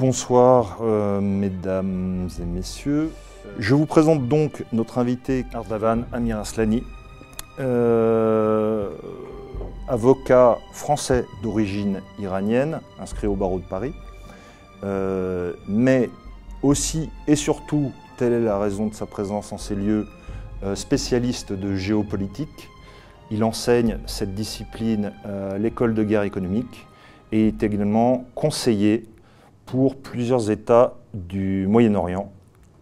Bonsoir, euh, mesdames et messieurs. Je vous présente donc notre invité Ardavan Amir Aslani, euh, avocat français d'origine iranienne, inscrit au barreau de Paris, euh, mais aussi et surtout, telle est la raison de sa présence en ces lieux, spécialiste de géopolitique. Il enseigne cette discipline à l'école de guerre économique et est également conseiller pour plusieurs États du Moyen-Orient,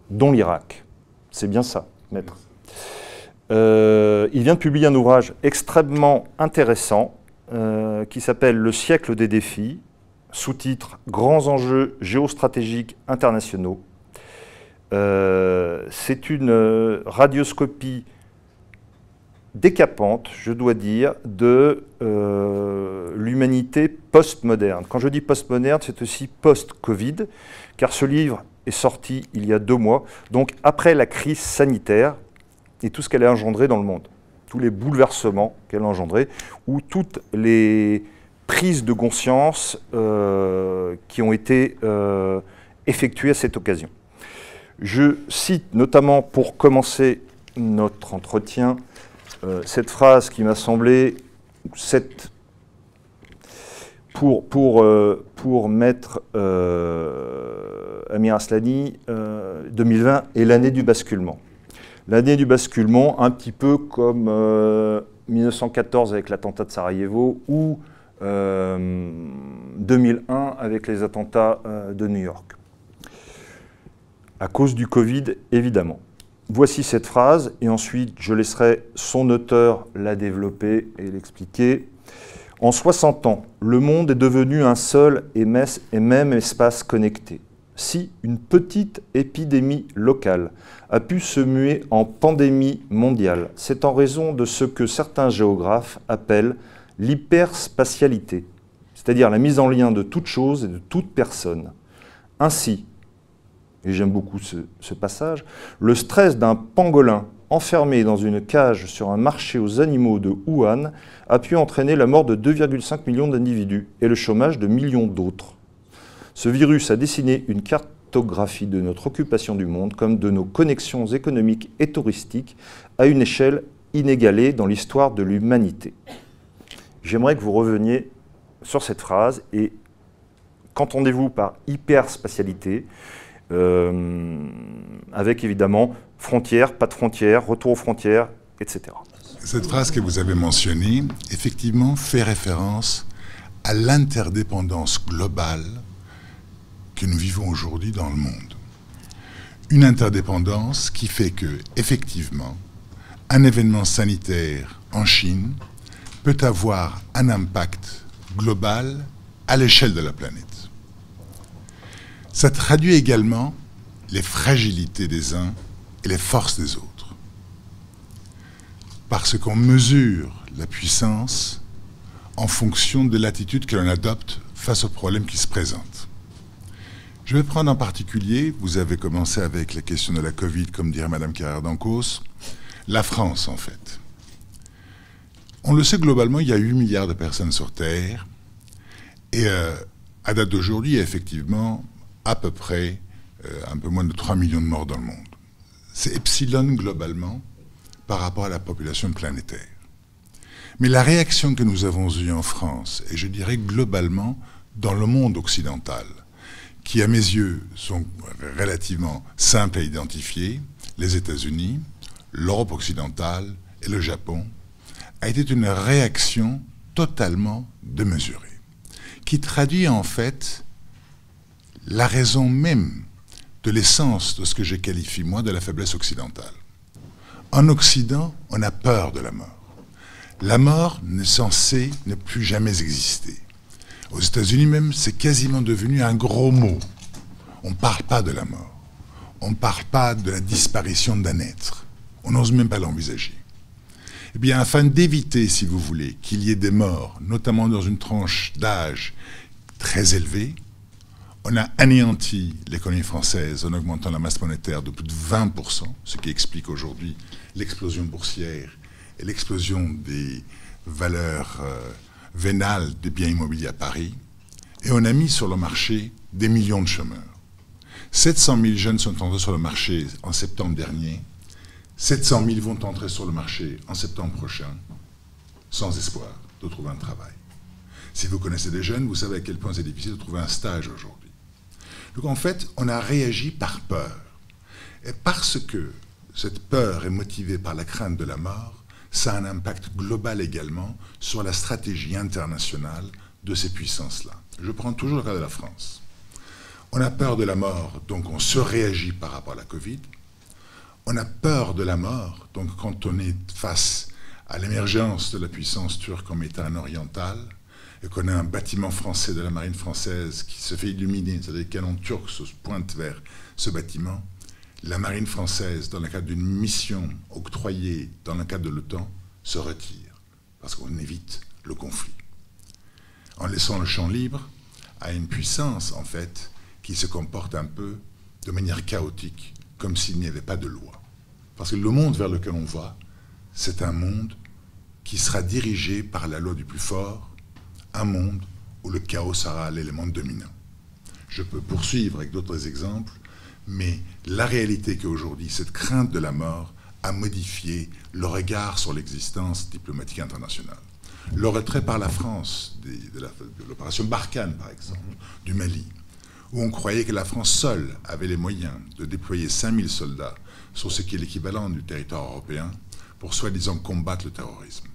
dont l'Irak. C'est bien ça, maître. Euh, il vient de publier un ouvrage extrêmement intéressant euh, qui s'appelle Le siècle des défis, sous-titre Grands enjeux géostratégiques internationaux. Euh, c'est une radioscopie décapante, je dois dire, de euh, l'humanité post-moderne. Quand je dis post-moderne, c'est aussi post-Covid, car ce livre est sorti il y a deux mois, donc après la crise sanitaire et tout ce qu'elle a engendré dans le monde, tous les bouleversements qu'elle a engendrés, ou toutes les prises de conscience euh, qui ont été euh, effectuées à cette occasion. Je cite notamment pour commencer notre entretien euh, cette phrase qui m'a semblé, cette, pour, pour, euh, pour mettre euh, Amir Aslani, 2020 est l'année du basculement. L'année du basculement, un petit peu comme 1914 avec l'attentat de Sarajevo ou 2001 avec les attentats de New York. À cause du Covid, évidemment. Voici cette phrase, et ensuite je laisserai son auteur la développer et l'expliquer. En 60 ans, le monde est devenu un seul et même espace connecté. Si une petite épidémie locale a pu se muer en pandémie mondiale, c'est en raison de ce que certains géographes appellent l'hyperspatialité, c'est-à-dire la mise en lien de toute chose et de toute personne. Ainsi, et j'aime beaucoup ce, passage, le stress d'un pangolin enfermé dans une cage sur un marché aux animaux de Wuhan a pu entraîner la mort de 2,5 millions d'individus et le chômage de millions d'autres. Ce virus a dessiné une cartographie de notre occupation du monde comme de nos connexions économiques et touristiques à une échelle inégalée dans l'histoire de l'humanité. J'aimerais que vous reveniez sur cette phrase et qu'entendez-vous par hyperspatialité? Avec évidemment frontières, pas de frontières, retour aux frontières, etc. Cette phrase que vous avez mentionnée, effectivement, fait référence à l'interdépendance globale que nous vivons aujourd'hui dans le monde. Une interdépendance qui fait que, effectivement, un événement sanitaire en Chine peut avoir un impact global à l'échelle de la planète. Ça traduit également les fragilités des uns et les forces des autres. Parce qu'on mesure la puissance en fonction de l'attitude que l'on adopte face aux problèmes qui se présentent. Je vais prendre en particulier, vous avez commencé avec la question de la Covid, comme dirait Mme Carrère d'Ancos, la France en fait. On le sait globalement, il y a 8 milliards de personnes sur Terre, et euh, à date d'aujourd'hui, effectivement, à peu près euh, un peu moins de 3 millions de morts dans le monde. C'est epsilon globalement par rapport à la population planétaire. Mais la réaction que nous avons eue en France, et je dirais globalement dans le monde occidental, qui à mes yeux sont relativement simples à identifier, les États-Unis, l'Europe occidentale et le Japon, a été une réaction totalement démesurée, qui traduit en fait la raison même de l'essence de ce que je qualifie, moi, de la faiblesse occidentale. En Occident, on a peur de la mort. La mort n'est censée ne plus jamais exister. Aux États-Unis même, c'est quasiment devenu un gros mot. On ne parle pas de la mort. On ne parle pas de la disparition d'un être. On n'ose même pas l'envisager. Eh bien, afin d'éviter, si vous voulez, qu'il y ait des morts, notamment dans une tranche d'âge très élevée, on a anéanti l'économie française en augmentant la masse monétaire de plus de 20%, ce qui explique aujourd'hui l'explosion boursière et l'explosion des valeurs euh, vénales des biens immobiliers à Paris. Et on a mis sur le marché des millions de chômeurs. 700 000 jeunes sont entrés sur le marché en septembre dernier. 700 000 vont entrer sur le marché en septembre prochain, sans espoir de trouver un travail. Si vous connaissez des jeunes, vous savez à quel point c'est difficile de trouver un stage aujourd'hui. Donc en fait, on a réagi par peur. Et parce que cette peur est motivée par la crainte de la mort, ça a un impact global également sur la stratégie internationale de ces puissances-là. Je prends toujours le cas de la France. On a peur de la mort, donc on se réagit par rapport à la Covid. On a peur de la mort, donc quand on est face à l'émergence de la puissance turque en métal oriental, et qu'on a un bâtiment français de la marine française qui se fait illuminer, c'est-à-dire des canons turcs se pointent vers ce bâtiment, la marine française, dans le cadre d'une mission octroyée dans le cadre de l'OTAN, se retire, parce qu'on évite le conflit. En laissant le champ libre à une puissance, en fait, qui se comporte un peu de manière chaotique, comme s'il n'y avait pas de loi. Parce que le monde vers lequel on va, c'est un monde qui sera dirigé par la loi du plus fort, un monde où le chaos sera l'élément dominant. Je peux poursuivre avec d'autres exemples, mais la réalité qu'aujourd'hui, cette crainte de la mort a modifié le regard sur l'existence diplomatique internationale. Le retrait par la France de l'opération Barkhane, par exemple, du Mali, où on croyait que la France seule avait les moyens de déployer 5000 soldats sur ce qui est l'équivalent du territoire européen pour soi-disant combattre le terrorisme.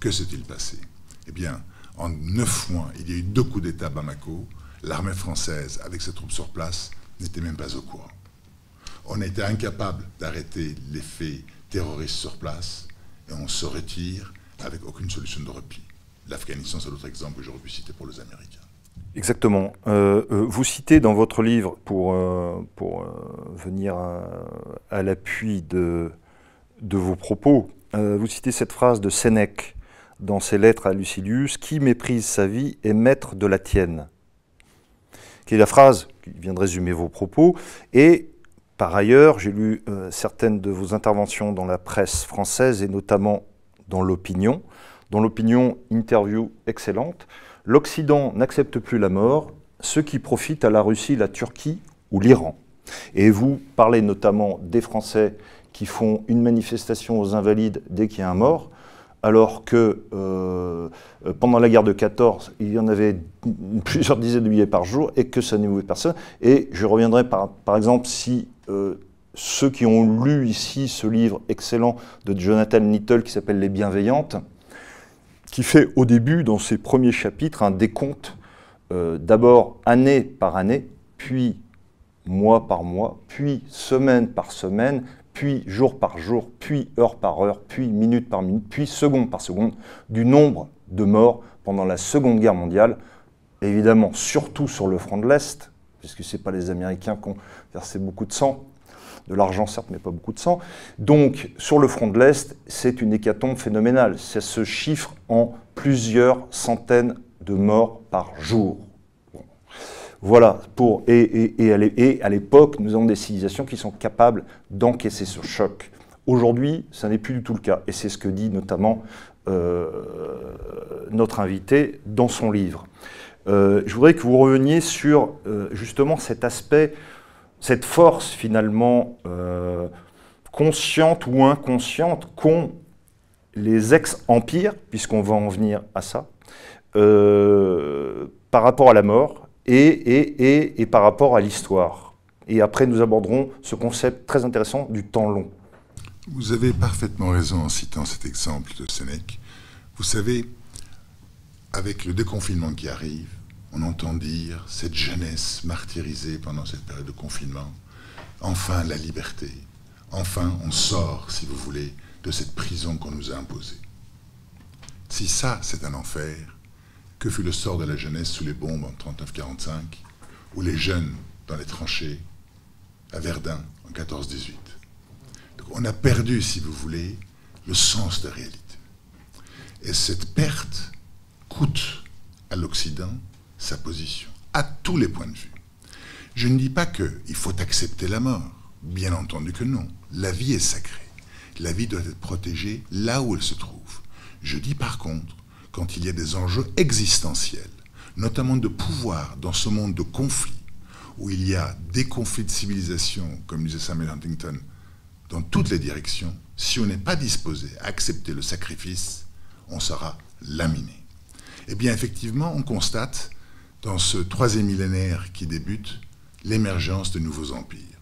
Que s'est-il passé? Eh bien, en neuf mois, il y a eu deux coups d'État à Bamako. L'armée française, avec ses troupes sur place, n'était même pas au courant. On été incapable d'arrêter les faits terroristes sur place et on se retire avec aucune solution de repli. L'Afghanistan, c'est l'autre exemple que j'aurais pu citer pour les Américains. Exactement. Euh, euh, vous citez dans votre livre, pour, euh, pour venir à, l'appui de, de vos propos, vous citez cette phrase de Sénèque dans ses lettres à Lucilius, Qui méprise sa vie est maître de la tienne qui est la phrase qui vient de résumer vos propos. Et par ailleurs, j'ai lu certaines de vos interventions dans la presse française et notamment dans l'opinion. Dans l'opinion, interview excellente. L'Occident n'accepte plus la mort, ce qui profite à la Russie, la Turquie ou l'Iran. Et vous parlez notamment des Français qui font une manifestation aux Invalides dès qu'il y a un mort, alors que euh, pendant la guerre de 14, il y en avait plusieurs dizaines de billets par jour et que ça n'émouvait personne. Et je reviendrai par, par exemple si euh, ceux qui ont lu ici ce livre excellent de Jonathan Little qui s'appelle Les Bienveillantes, qui fait au début, dans ses premiers chapitres, un décompte euh, d'abord année par année, puis mois par mois, puis semaine par semaine, puis jour par jour, puis heure par heure, puis minute par minute, puis seconde par seconde, du nombre de morts pendant la Seconde Guerre mondiale, évidemment surtout sur le front de l'Est, puisque ce n'est pas les Américains qui ont versé beaucoup de sang, de l'argent certes, mais pas beaucoup de sang. Donc, sur le front de l'Est, c'est une hécatombe phénoménale. Ça se chiffre en plusieurs centaines de morts par jour. Voilà, pour, et, à l'époque, nous avons des civilisations qui sont capables d'encaisser ce choc. Aujourd'hui, ça n'est plus du tout le cas, et c'est ce que dit notamment euh, notre invité dans son livre. Euh, je voudrais que vous reveniez sur euh, justement cet aspect cette force finalement consciente ou inconsciente qu'ont les ex-empires, puisqu'on va en venir à ça, par rapport à la mort et, et, par rapport à l'histoire. Et après, nous aborderons ce concept très intéressant du temps long. Vous avez parfaitement raison en citant cet exemple de Sénèque. Vous savez, avec le déconfinement qui arrive, on entend dire cette jeunesse martyrisée pendant cette période de confinement. Enfin la liberté. Enfin on sort, si vous voulez, de cette prison qu'on nous a imposée. Si ça, c'est un enfer, que fut le sort de la jeunesse sous les bombes en 39-45, ou les jeunes dans les tranchées à Verdun en 14-18 On a perdu, si vous voulez, le sens de réalité. Et cette perte coûte à l'Occident sa position, à tous les points de vue. Je ne dis pas qu'il faut accepter la mort, bien entendu que non. La vie est sacrée. La vie doit être protégée là où elle se trouve. Je dis par contre, quand il y a des enjeux existentiels, notamment de pouvoir dans ce monde de conflits, où il y a des conflits de civilisation, comme disait Samuel Huntington, dans toutes les directions, si on n'est pas disposé à accepter le sacrifice, on sera laminé. Eh bien, effectivement, on constate, dans ce troisième millénaire qui débute, l'émergence de nouveaux empires,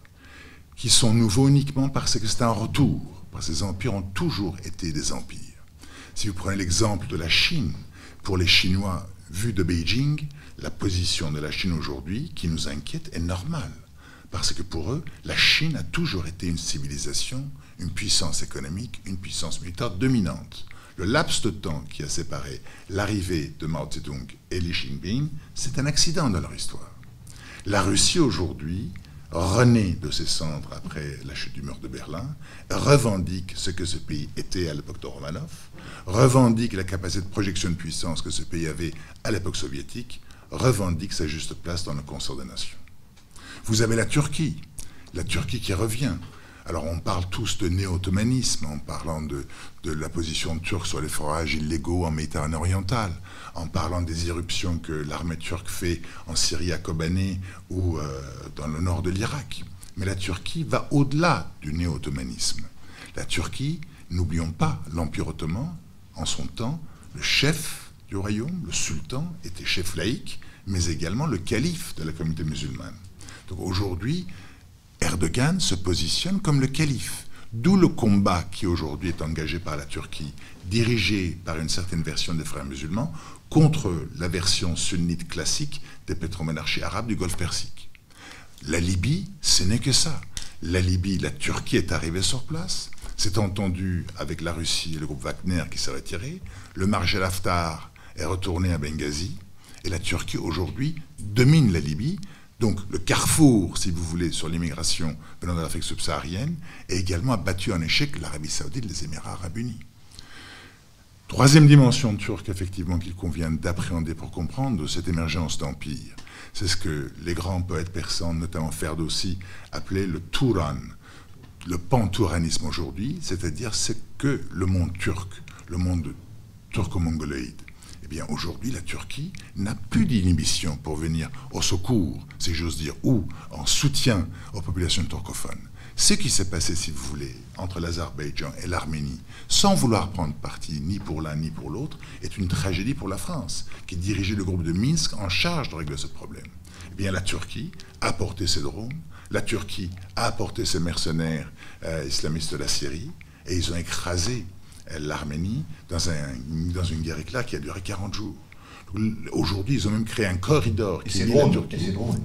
qui sont nouveaux uniquement parce que c'est un retour, parce que ces empires ont toujours été des empires. Si vous prenez l'exemple de la Chine, pour les Chinois, vu de Beijing, la position de la Chine aujourd'hui, qui nous inquiète, est normale. Parce que pour eux, la Chine a toujours été une civilisation, une puissance économique, une puissance militaire dominante. Le laps de temps qui a séparé l'arrivée de Mao Zedong et Li Jinping, c'est un accident dans leur histoire. La Russie aujourd'hui, renaît de ses cendres après la chute du mur de Berlin, revendique ce que ce pays était à l'époque de Romanov, revendique la capacité de projection de puissance que ce pays avait à l'époque soviétique, revendique sa juste place dans le concert des nations. Vous avez la Turquie, la Turquie qui revient. Alors on parle tous de néo-ottomanisme en parlant de, la position turque sur les forages illégaux en Méditerranée orientale, en parlant des éruptions que l'armée turque fait en Syrie à Kobané ou euh, dans le nord de l'Irak. Mais la Turquie va au-delà du néo-ottomanisme. La Turquie, n'oublions pas, l'Empire ottoman, en son temps, le chef du royaume, le sultan, était chef laïque, mais également le calife de la communauté musulmane. Donc aujourd'hui, Erdogan se positionne comme le calife. D'où le combat qui aujourd'hui est engagé par la Turquie, dirigé par une certaine version des frères musulmans, contre la version sunnite classique des pétromonarchies arabes du Golfe Persique. La Libye, ce n'est que ça. La Libye, la Turquie est arrivée sur place, s'est entendu avec la Russie et le groupe Wagner qui s'est retiré, le Marshal Haftar est retourné à Benghazi, et la Turquie aujourd'hui domine la Libye donc le carrefour, si vous voulez, sur l'immigration venant de l'Afrique subsaharienne, et également battu en échec l'Arabie saoudite et les Émirats arabes unis. Troisième dimension turque, effectivement, qu'il convient d'appréhender pour comprendre cette émergence d'empire, c'est ce que les grands poètes persans, notamment Ferdowsi, appelaient le Turan, le pantouranisme aujourd'hui, c'est-à-dire ce que le monde turc, le monde turco-mongoloïde, eh bien, aujourd'hui, la Turquie n'a plus d'inhibition pour venir au secours, si j'ose dire, ou en soutien aux populations turcophones. Ce qui s'est passé, si vous voulez, entre l'Azerbaïdjan et l'Arménie, sans vouloir prendre parti ni pour l'un ni pour l'autre, est une tragédie pour la France, qui dirigeait le groupe de Minsk en charge de régler ce problème. Eh bien, la Turquie a apporté ses drones, la Turquie a apporté ses mercenaires euh, islamistes de la Syrie, et ils ont écrasé l'Arménie dans, un, dans une guerre éclair qui a duré 40 jours. Aujourd'hui, ils ont même créé un corridor qui est Turquie.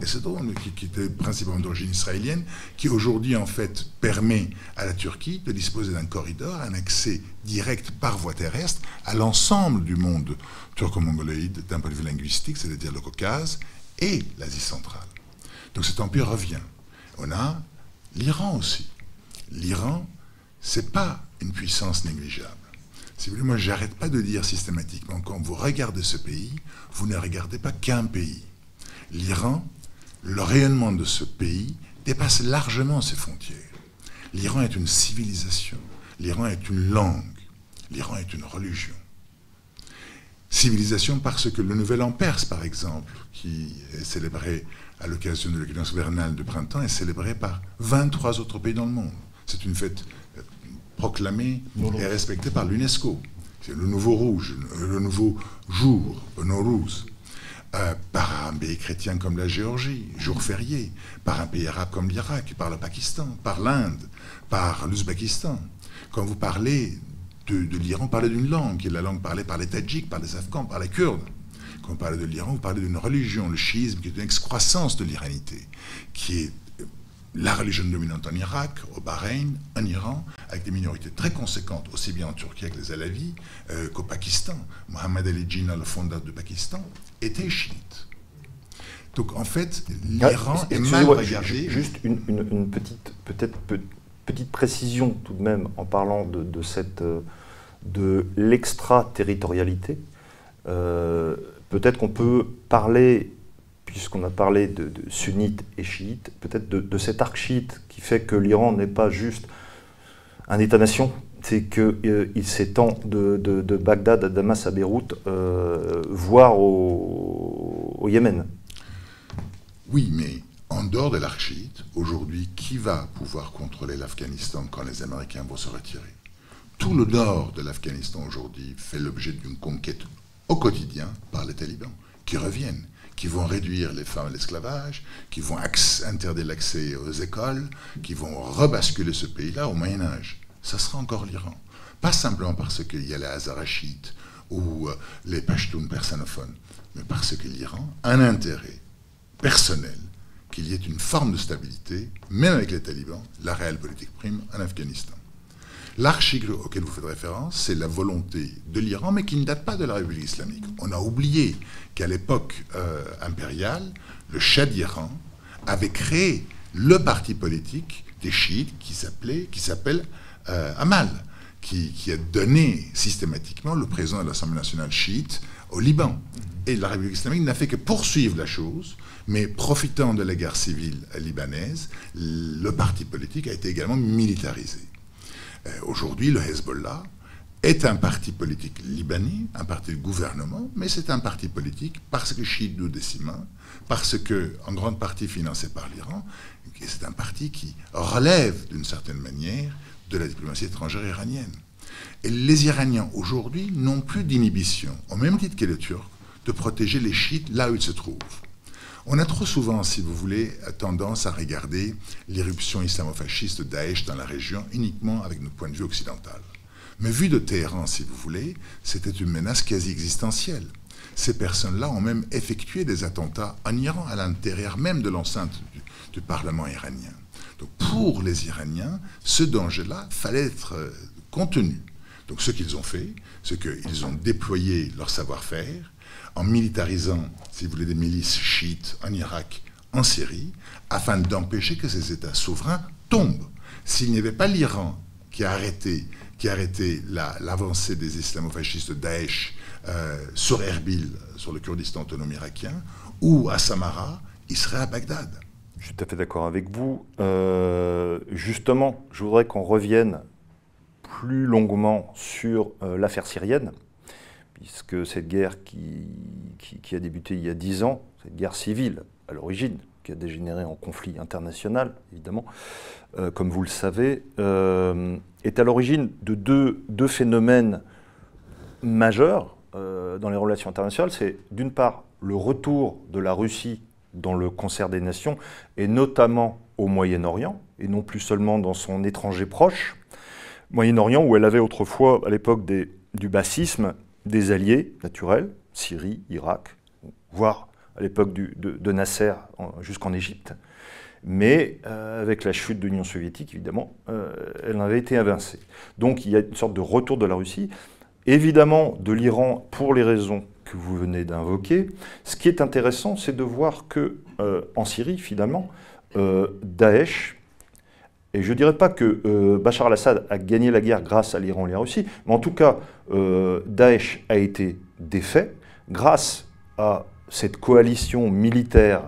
Et c'est drone, qui, qui, était principalement d'origine israélienne, qui aujourd'hui, en fait, permet à la Turquie de disposer d'un corridor, un accès direct par voie terrestre à l'ensemble du monde turco-mongoloïde d'un point de vue linguistique, c'est-à-dire le Caucase et l'Asie centrale. Donc cet empire revient. On a l'Iran aussi. L'Iran, c'est pas une puissance négligeable. Si vous voulez, moi, j'arrête pas de dire systématiquement, quand vous regardez ce pays, vous ne regardez pas qu'un pays. L'Iran, le rayonnement de ce pays dépasse largement ses frontières. L'Iran est une civilisation, l'Iran est une langue, l'Iran est une religion. Civilisation parce que le Nouvel An perse, par exemple, qui est célébré à l'occasion de l'équinoxe vernale de printemps, est célébré par 23 autres pays dans le monde. C'est une fête proclamé et respecté par l'UNESCO. C'est le nouveau rouge, le nouveau jour, Nowruz. Euh, par un pays chrétien comme la Géorgie, jour férié, par un pays arabe comme l'Irak, par le Pakistan, par l'Inde, par l'Ouzbékistan. Quand vous parlez de, de l'Iran, parlez d'une langue, qui est la langue parlée par les Tadjiks, par les Afghans, par les Kurdes. Quand vous parlez de l'Iran, vous parlez d'une religion, le chiisme, qui est une excroissance de l'iranité, qui est la religion dominante en Irak, au Bahreïn, en Iran, avec des minorités très conséquentes, aussi bien en Turquie avec les Alavis euh, qu'au Pakistan. Mohammad Ali Jinnah, le fondateur du Pakistan, était chiite. Donc en fait, l'Iran ah, est mal regardé. Juste une, petite, peut-être petite précision tout de même en parlant de, cette euh, de l'extraterritorialité. Euh, peut-être qu'on peut parler puisqu'on a parlé de, sunnites et chiites, peut-être de, cet arc chiite qui fait que l'Iran n'est pas juste un État-nation, c'est qu'il euh, s'étend de, Bagdad à Damas à Beyrouth, euh, voire au, Yémen. Oui, mais en dehors de l'arc chiite, aujourd'hui, qui va pouvoir contrôler l'Afghanistan quand les Américains vont se retirer? Tout le nord de l'Afghanistan aujourd'hui fait l'objet d'une conquête au quotidien par les talibans, qui reviennent, qui vont réduire les femmes à l'esclavage, qui vont interdire l'accès aux écoles, qui vont rebasculer ce pays-là au Moyen Âge. Ça sera encore l'Iran. Pas simplement parce qu'il y a les Hazarachites ou euh, les Pashtuns personophones, mais parce que l'Iran a un intérêt personnel qu'il y ait une forme de stabilité, même avec les talibans, la réelle politique prime en Afghanistan. L'archicle auquel vous faites référence, c'est la volonté de l'Iran, mais qui ne date pas de la République islamique. On a oublié qu'à l'époque euh, impériale, le Shah d'Iran avait créé le parti politique des chiites qui s'appelait, qui s'appelle euh, Amal, qui, a donné systématiquement le président de l'Assemblée nationale chiite au Liban. Et la République islamique n'a fait que poursuivre la chose, mais profitant de la guerre civile libanaise, le parti politique a été également militarisé. Euh, aujourd'hui, le Hezbollah est un parti politique libanais, un parti de gouvernement, mais c'est un parti politique parce que chiite décima, parce que en grande partie financé par l'Iran, c'est un parti qui relève d'une certaine manière de la diplomatie étrangère iranienne. Et les Iraniens aujourd'hui n'ont plus d'inhibition, au même titre que les Turcs, de protéger les chiites là où ils se trouvent. On a trop souvent, si vous voulez, tendance à regarder l'irruption islamo-fasciste Daesh dans la région uniquement avec notre point de vue occidental. Mais vu de Téhéran, si vous voulez, c'était une menace quasi existentielle. Ces personnes-là ont même effectué des attentats en Iran, à l'intérieur même de l'enceinte du, Parlement iranien. Donc pour les Iraniens, ce danger-là fallait être euh, contenu. Donc ce qu'ils ont fait, c'est qu'ils ont déployé leur savoir-faire, en militarisant, si vous voulez, des milices chiites en Irak, en Syrie, afin d'empêcher que ces États souverains tombent. S'il n'y avait pas l'Iran qui a arrêté, qui a arrêté l'avancée des islamo-fascistes Daesh euh, sur Erbil, sur le Kurdistan autonome irakien, ou à Samara, il serait à Bagdad. Je suis tout à fait d'accord avec vous. Euh, justement, je voudrais qu'on revienne plus longuement sur euh, l'affaire syrienne puisque cette guerre qui, a débuté il y a dix ans, cette guerre civile à l'origine, qui a dégénéré en conflit international, évidemment, euh, comme vous le savez, euh, est à l'origine de deux, deux, phénomènes majeurs euh, dans les relations internationales. C'est d'une part le retour de la Russie dans le concert des nations, et notamment au Moyen-Orient, et non plus seulement dans son étranger proche. Moyen-Orient, où elle avait autrefois, à l'époque du bassisme, des alliés naturels, Syrie, Irak, voire à l'époque de, Nasser jusqu'en Égypte. Mais euh, avec la chute de l'Union soviétique, évidemment, euh, elle avait été invincée. Donc il y a une sorte de retour de la Russie, évidemment de l'Iran pour les raisons que vous venez d'invoquer. Ce qui est intéressant, c'est de voir que euh, en Syrie, finalement, Daesh et je ne dirais pas que euh, Bachar al-Assad a gagné la guerre grâce à l'Iran et à la Russie, mais en tout cas, euh, Daesh a été défait grâce à cette coalition militaire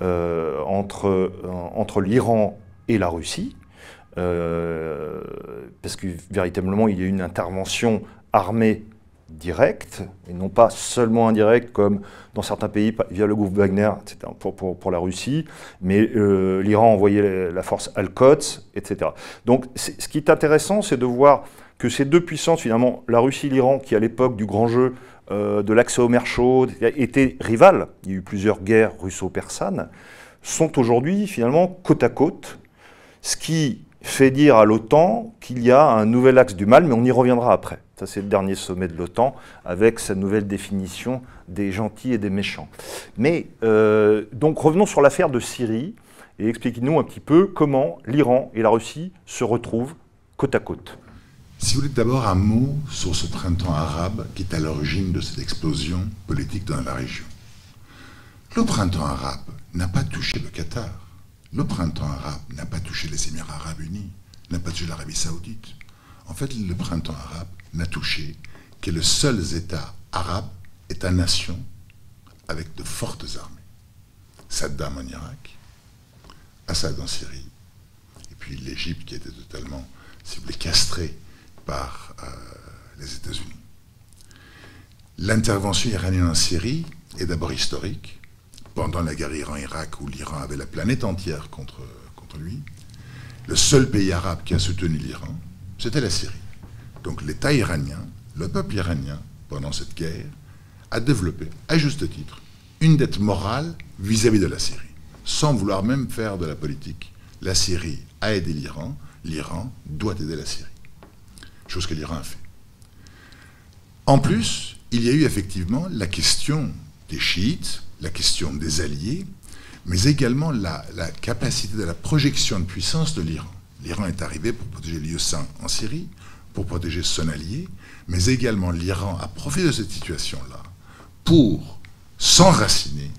euh, entre, entre l'Iran et la Russie, parce que véritablement, il y a eu une intervention armée direct, et non pas seulement indirect comme dans certains pays via le groupe Wagner pour, pour, pour, la Russie, mais euh, l'Iran envoyait la force Al-Quds, etc. Donc ce qui est intéressant, c'est de voir que ces deux puissances, finalement, la Russie et l'Iran, qui à l'époque du grand jeu euh, de l'accès aux mers chaudes étaient rivales, il y a eu plusieurs guerres russo-persanes, sont aujourd'hui finalement côte à côte, ce qui fait dire à l'OTAN qu'il y a un nouvel axe du mal, mais on y reviendra après. Ça, c'est le dernier sommet de l'OTAN, avec sa nouvelle définition des gentils et des méchants. Mais, euh, donc, revenons sur l'affaire de Syrie, et expliquez-nous un petit peu comment l'Iran et la Russie se retrouvent côte à côte. Si vous voulez d'abord un mot sur ce printemps arabe qui est à l'origine de cette explosion politique dans la région. Le printemps arabe n'a pas touché le Qatar. Le printemps arabe n'a pas touché les Émirats arabes unis, n'a pas touché l'Arabie saoudite. En fait, le printemps arabe n'a touché que les seuls États arabes, États-nations, avec de fortes armées. Saddam en Irak, Assad en Syrie, et puis l'Égypte qui était totalement, si castrée par euh, les États-Unis. L'intervention iranienne en Syrie est d'abord historique, pendant la guerre Iran-Irak, où l'Iran avait la planète entière contre lui, le seul pays arabe qui a soutenu l'Iran, c'était la Syrie. Donc l'État iranien, le peuple iranien, pendant cette guerre, a développé, à juste titre, une dette morale vis-à-vis de la Syrie, sans vouloir même faire de la politique. La Syrie a aidé l'Iran, l'Iran doit aider la Syrie. Chose que l'Iran a fait. En plus, il y a eu effectivement la question des chiites, la question des alliés, mais également la, capacité de la projection de puissance de l'Iran. L'Iran est arrivé pour protéger lieu saint en Syrie, pour protéger son allié, mais également l'Iran a profité de cette situation-là pour s'enraciner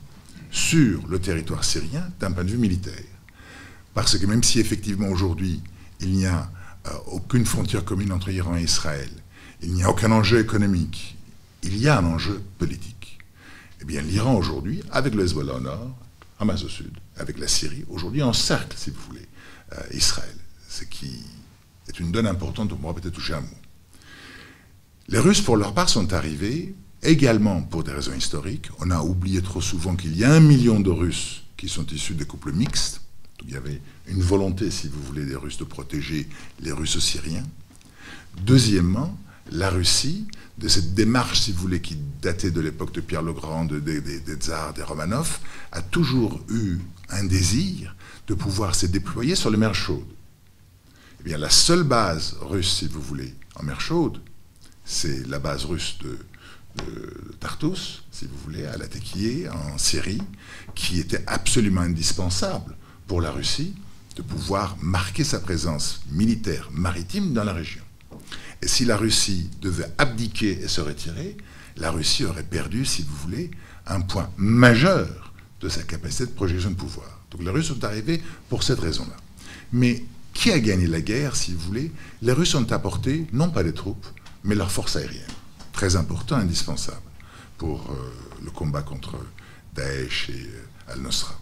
sur le territoire syrien d'un point de vue militaire. Parce que même si effectivement aujourd'hui il n'y a euh, aucune frontière commune entre Iran et Israël, il n'y a aucun enjeu économique, il y a un enjeu politique. Eh bien l'Iran aujourd'hui, avec le Hezbollah au nord, Hamas au sud, avec la Syrie, aujourd'hui encercle, si vous voulez, euh, Israël. Ce qui est une donne importante, on pourra peut-être toucher un mot. Les Russes, pour leur part, sont arrivés également pour des raisons historiques. On a oublié trop souvent qu'il y a un million de Russes qui sont issus des couples mixtes. il y avait une volonté, si vous voulez, des Russes de protéger les Russes syriens. Deuxièmement, la Russie, de cette démarche, si vous voulez, qui datait de l'époque de Pierre le Grand, des, tsars, des Romanov, a toujours eu un désir de pouvoir se déployer sur les mers chaudes. Eh bien, la seule base russe, si vous voulez, en mer chaude, c'est la base russe de, Tartus, si vous voulez, à la en Syrie, qui était absolument indispensable pour la Russie de pouvoir marquer sa présence militaire maritime dans la région. Et si la Russie devait abdiquer et se retirer, la Russie aurait perdu, si vous voulez, un point majeur de sa capacité de projection de pouvoir. Donc les Russes sont arrivés pour cette raison-là. Mais qui a gagné la guerre, si vous voulez Les Russes ont apporté, non pas des troupes, mais leur force aérienne. Très important, indispensable pour euh, le combat contre Daesh et euh, Al-Nusra.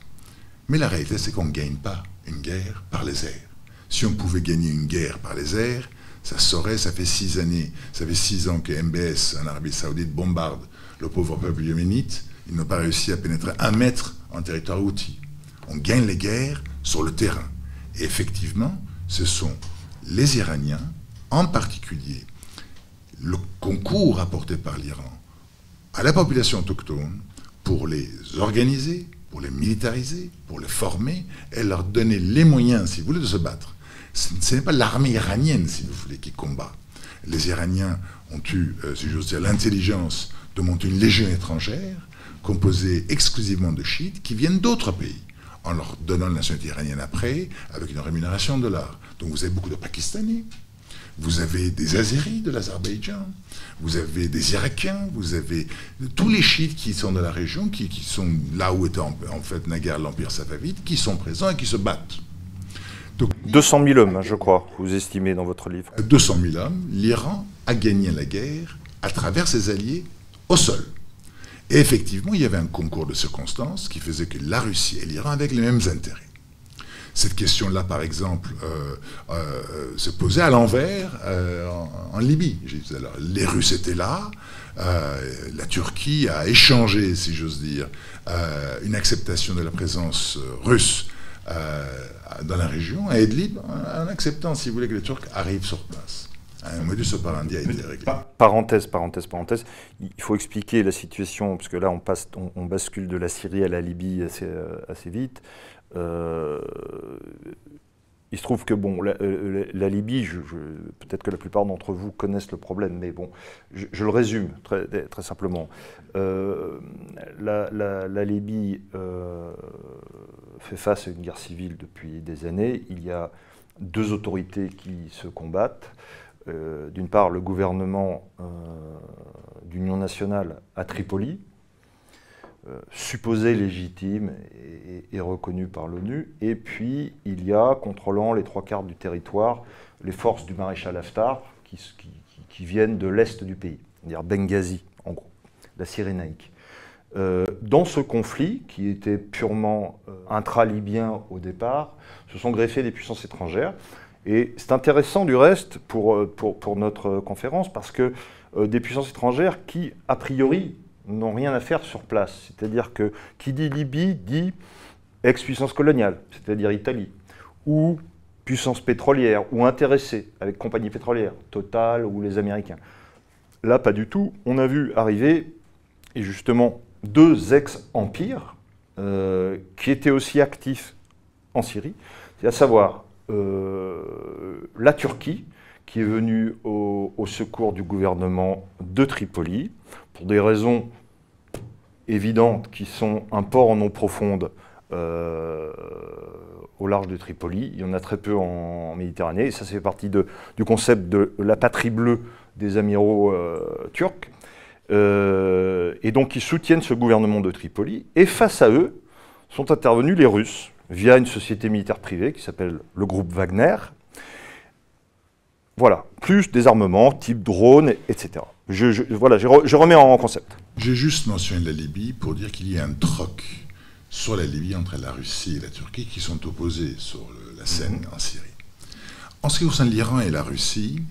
Mais la réalité, c'est qu'on ne gagne pas une guerre par les airs. Si on pouvait gagner une guerre par les airs, ça saurait, ça fait six années, ça fait six ans que MBS en Arabie Saoudite bombarde le pauvre peuple yéménite. Ils n'ont pas réussi à pénétrer un mètre en territoire outil. On gagne les guerres sur le terrain. Et effectivement, ce sont les Iraniens, en particulier le concours apporté par l'Iran à la population autochtone pour les organiser, pour les militariser, pour les former et leur donner les moyens, si vous voulez, de se battre. Ce n'est pas l'armée iranienne, si vous voulez, qui combat. Les Iraniens ont eu, euh, si j'ose dire, l'intelligence de monter une légion étrangère composée exclusivement de chiites qui viennent d'autres pays en leur donnant la nationalité iranienne après, avec une rémunération de l'art. Donc vous avez beaucoup de Pakistanais, vous avez des Azéris de l'Azerbaïdjan, vous avez des Irakiens, vous avez tous les chiites qui sont dans la région, qui, sont là où était en, fait naguère l'Empire safavide, qui sont présents et qui se battent. 200 000 hommes, je crois, vous estimez dans votre livre. 200 000 hommes. L'Iran a gagné la guerre à travers ses alliés au sol. Et effectivement, il y avait un concours de circonstances qui faisait que la Russie et l'Iran avaient les mêmes intérêts. Cette question-là, par exemple, euh, euh, se posait à l'envers euh, en, Libye. les Russes étaient là, la Turquie a échangé, si j'ose dire, une acceptation de la présence russe dans la à Idlib, en acceptant, si vous voulez, que les Turcs arrivent sur place. Un modus operandi a été réglé. Parenthèse, parenthèse, parenthèse. Il faut expliquer la situation, parce que là, on, passe, on, bascule de la Syrie à la Libye assez, euh, assez vite. Euh, il se trouve que bon, la, euh, Libye, peut-être que la plupart d'entre vous connaissent le problème, mais bon, je, le résume très, très simplement. la, la, Libye fait face à une guerre civile depuis des années. Il y a deux autorités qui se combattent. Euh, d'une part, le gouvernement euh, d'union nationale à Tripoli, euh, supposé légitime et, reconnu par l'ONU. Et puis, il y a, contrôlant les trois quarts du territoire, les forces du maréchal Haftar qui, viennent de l'est du pays, c'est-à-dire Benghazi, en gros, la Cyrénaïque. Dans ce conflit, qui était purement intra-libyen au départ, se sont greffées des puissances étrangères. Et c'est intéressant du reste pour, euh, notre conférence parce que des puissances étrangères qui, a priori, n'ont rien à faire sur place. C'est-à-dire que qui dit Libye dit ex-puissance coloniale, c'est-à-dire Italie, ou puissance pétrolière, ou intéressée avec compagnie pétrolière, Total ou les Américains. Là, pas du tout. On a vu arriver, et justement, deux ex-empires euh, qui étaient aussi actifs en Syrie, c'est à savoir euh, la Turquie, qui est venue au, secours du gouvernement de Tripoli, pour des raisons évidentes qui sont un port en eau profonde euh, au large de Tripoli. Il y en a très peu en, Méditerranée, et ça, fait partie du concept de la patrie bleue des amiraux turcs. Euh, et donc ils soutiennent ce gouvernement de Tripoli. Et face à eux sont intervenus les Russes via une société militaire privée qui s'appelle le groupe Wagner. Voilà, plus des armements type drone, etc. Je, voilà, je, remets en concept. J'ai juste mentionné la Libye pour dire qu'il y a un troc sur la Libye entre la Russie et la Turquie qui sont opposés sur la scène en Syrie. En ce qui concerne l'Iran et la Russie,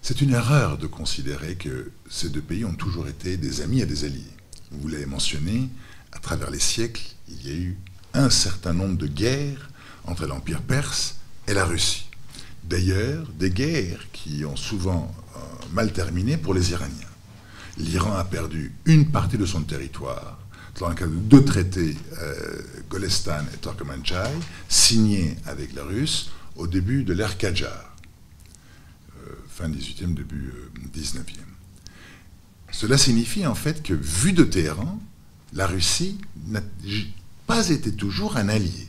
c'est une erreur de considérer que ces deux pays ont toujours été des amis et des alliés. Vous l'avez mentionné, à travers les siècles, il y a eu un certain nombre de guerres entre l'Empire perse et la Russie. D'ailleurs, des guerres qui ont souvent euh, mal terminé pour les Iraniens. L'Iran a perdu une partie de son territoire dans le cadre de deux traités, euh, Golestan et Turkmenchai, signés avec la Russe au début de l'ère Qajar fin 18e, début 19e. Euh, Cela signifie en fait que, vu de Téhéran, la Russie pas été toujours un allié.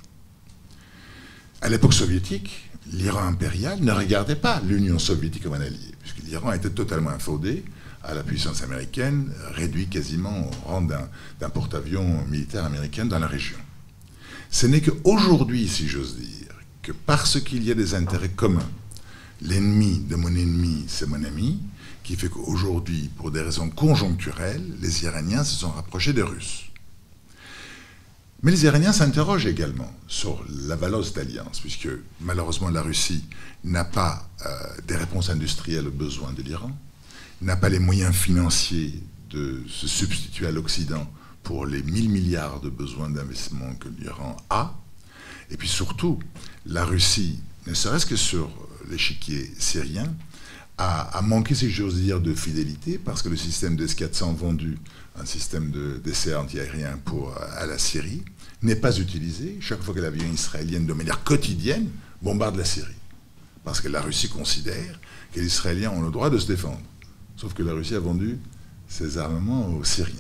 À l'époque soviétique, l'Iran impérial ne regardait pas l'Union soviétique comme un allié, puisque l'Iran était totalement infondé à la puissance américaine, réduit quasiment au rang d'un porte-avions militaire américain dans la région. Ce n'est qu'aujourd'hui, si j'ose dire, que parce qu'il y a des intérêts communs l'ennemi de mon ennemi, c'est mon ami, qui fait qu'aujourd'hui, pour des raisons conjoncturelles, les Iraniens se sont rapprochés des Russes. Mais les Iraniens s'interrogent également sur la valeur de cette alliance, puisque malheureusement la Russie n'a pas euh, des réponses industrielles aux besoins de l'Iran, n'a pas les moyens financiers de se substituer à l'Occident pour les 1000 milliards de besoins d'investissement que l'Iran a, et puis surtout, la Russie, ne serait-ce que sur l'échiquier syrien, a, manqué, si j'ose dire, de fidélité, parce que le système des 400 vendu, un système d'essai antiaérien pour, à la Syrie, n'est pas utilisé chaque fois que l'avion israélien, de manière quotidienne, bombarde la Syrie. Parce que la Russie considère que les Israéliens ont le droit de se défendre. Sauf que la Russie a vendu ses armements aux Syriens.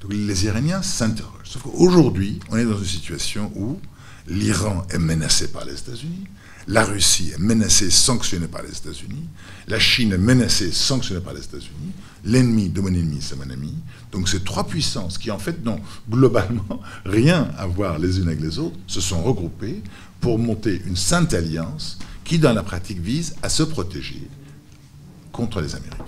Donc les Iraniens s'interrogent. Sauf qu'aujourd'hui, on est dans une situation où l'Iran est menacé par les États-Unis, la Russie est menacée, sanctionnée par les États-Unis. La Chine est menacée, sanctionnée par les États-Unis. L'ennemi de mon ennemi, c'est mon ami. Donc ces trois puissances qui, en fait, n'ont globalement rien à voir les unes avec les autres, se sont regroupées pour monter une sainte alliance qui, dans la pratique, vise à se protéger contre les Américains.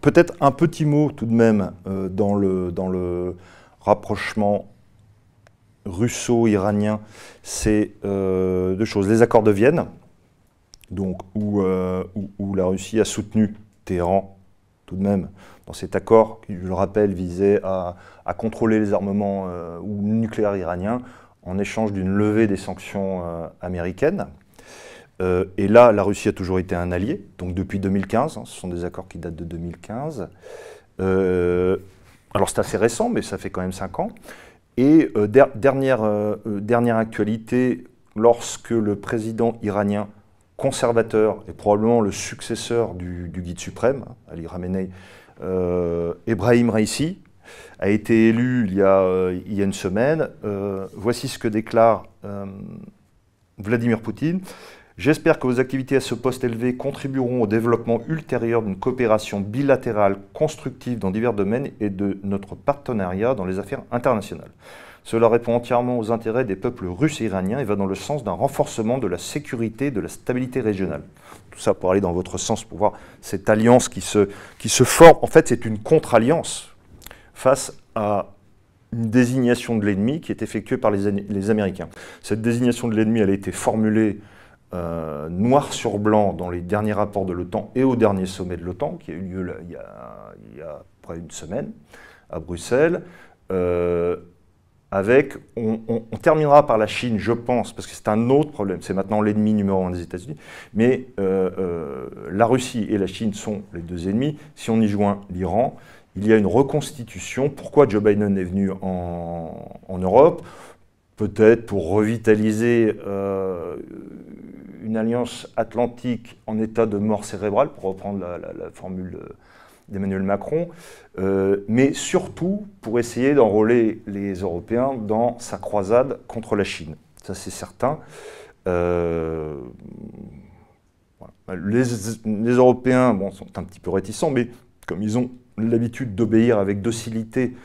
Peut-être un petit mot tout de même euh, dans, le, dans le rapprochement russo-iranien, c'est euh, deux choses. Les accords de Vienne, donc, euh, où, la Russie a soutenu Téhéran, tout de même, dans cet accord qui, je le rappelle, visait à, contrôler les armements euh, nucléaires iraniens en échange d'une levée des sanctions américaines. et là, la Russie a toujours été un allié, donc depuis 2015, hein, ce sont des accords qui datent de 2015. alors c'est assez récent, mais ça fait quand même cinq ans. Et euh, dernière, euh, euh, dernière actualité, lorsque le président iranien conservateur et probablement le successeur du, guide suprême, Ali Khamenei, Ebrahim Raisi, a été élu il y a, il y a une semaine. voici ce que déclare Vladimir Poutine. J'espère que vos activités à ce poste élevé contribueront au développement ultérieur d'une coopération bilatérale constructive dans divers domaines et de notre partenariat dans les affaires internationales. Cela répond entièrement aux intérêts des peuples russes et iraniens et va dans le sens d'un renforcement de la sécurité et de la stabilité régionale. Tout ça pour aller dans votre sens, pour voir cette alliance qui se, qui se forme. En fait, c'est une contre-alliance face à une désignation de l'ennemi qui est effectuée par les, les Américains. Cette désignation de l'ennemi, elle a été formulée euh, noir sur blanc dans les derniers rapports de l'OTAN et au dernier sommet de l'OTAN, qui a eu lieu il, y a, près d'une semaine à Bruxelles. Euh, avec, on, terminera par la Chine, je pense, parce que c'est un autre problème, c'est maintenant l'ennemi numéro un des États-Unis, mais euh, la Russie et la Chine sont les deux ennemis. Si on y joint l'Iran, il y a une reconstitution. Pourquoi Joe Biden est venu en, Europe? Peut-être pour revitaliser une alliance atlantique en état de mort cérébrale, pour reprendre la, formule d'Emmanuel Macron, euh, mais surtout pour essayer d'enrôler les Européens dans sa croisade contre la Chine. Ça, c'est certain. Euh, les, Européens sont un petit peu réticents, mais comme ils ont l'habitude d'obéir avec docilité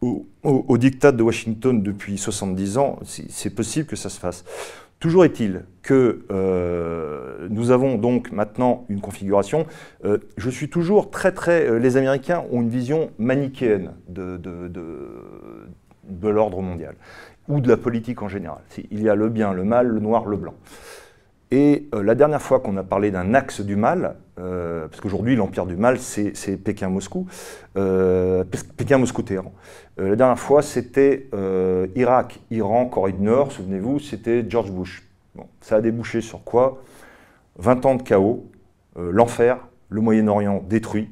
au, au, diktat de Washington depuis 70 ans, c'est possible que ça se fasse. Toujours est-il que euh, nous avons donc maintenant une configuration. Euh, je suis toujours très très. Euh, les Américains ont une vision manichéenne de, l'ordre mondial ou de la politique en général. Il y a le bien, le mal, le noir, le blanc. Et la dernière fois qu'on a parlé d'un axe du mal, euh, parce qu'aujourd'hui l'empire du mal c'est Pékin-Moscou, euh, Pékin-Moscou-Téhéran. la dernière fois c'était Irak, Iran, Corée du Nord, souvenez-vous, c'était George Bush. ça a débouché sur quoi? 20 ans de chaos, l'enfer, le Moyen-Orient détruit,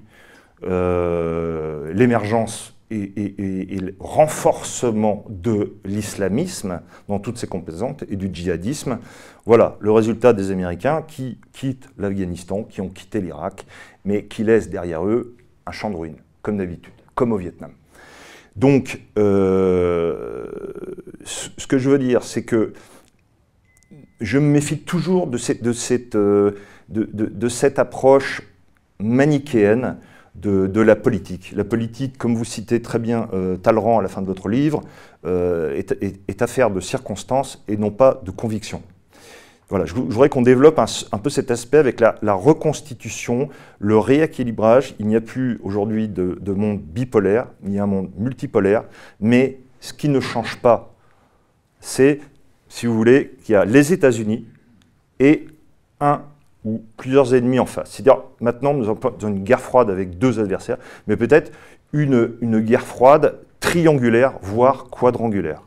l'émergence et, le renforcement de l'islamisme dans toutes ses composantes et du djihadisme. Voilà le résultat des Américains qui quittent l'Afghanistan, qui ont quitté l'Irak, mais qui laissent derrière eux un champ de ruines, comme d'habitude, comme au Vietnam. Donc, euh, ce que je veux dire, c'est que je me méfie toujours de cette, euh, de, de cette approche manichéenne de, la politique. La politique, comme vous citez très bien euh, Talleyrand à la fin de votre livre, euh, est, affaire de circonstances et non pas de conviction. Voilà, je, voudrais qu'on développe un, peu cet aspect avec la, reconstitution, le rééquilibrage. Il n'y a plus aujourd'hui de, monde bipolaire, il y a un monde multipolaire, mais ce qui ne change pas, c'est, si vous voulez, qu'il y a les États-Unis et un ou plusieurs ennemis en face. C'est-à-dire, maintenant, nous avons une guerre froide avec deux adversaires, mais peut-être une, une guerre froide triangulaire, voire quadrangulaire.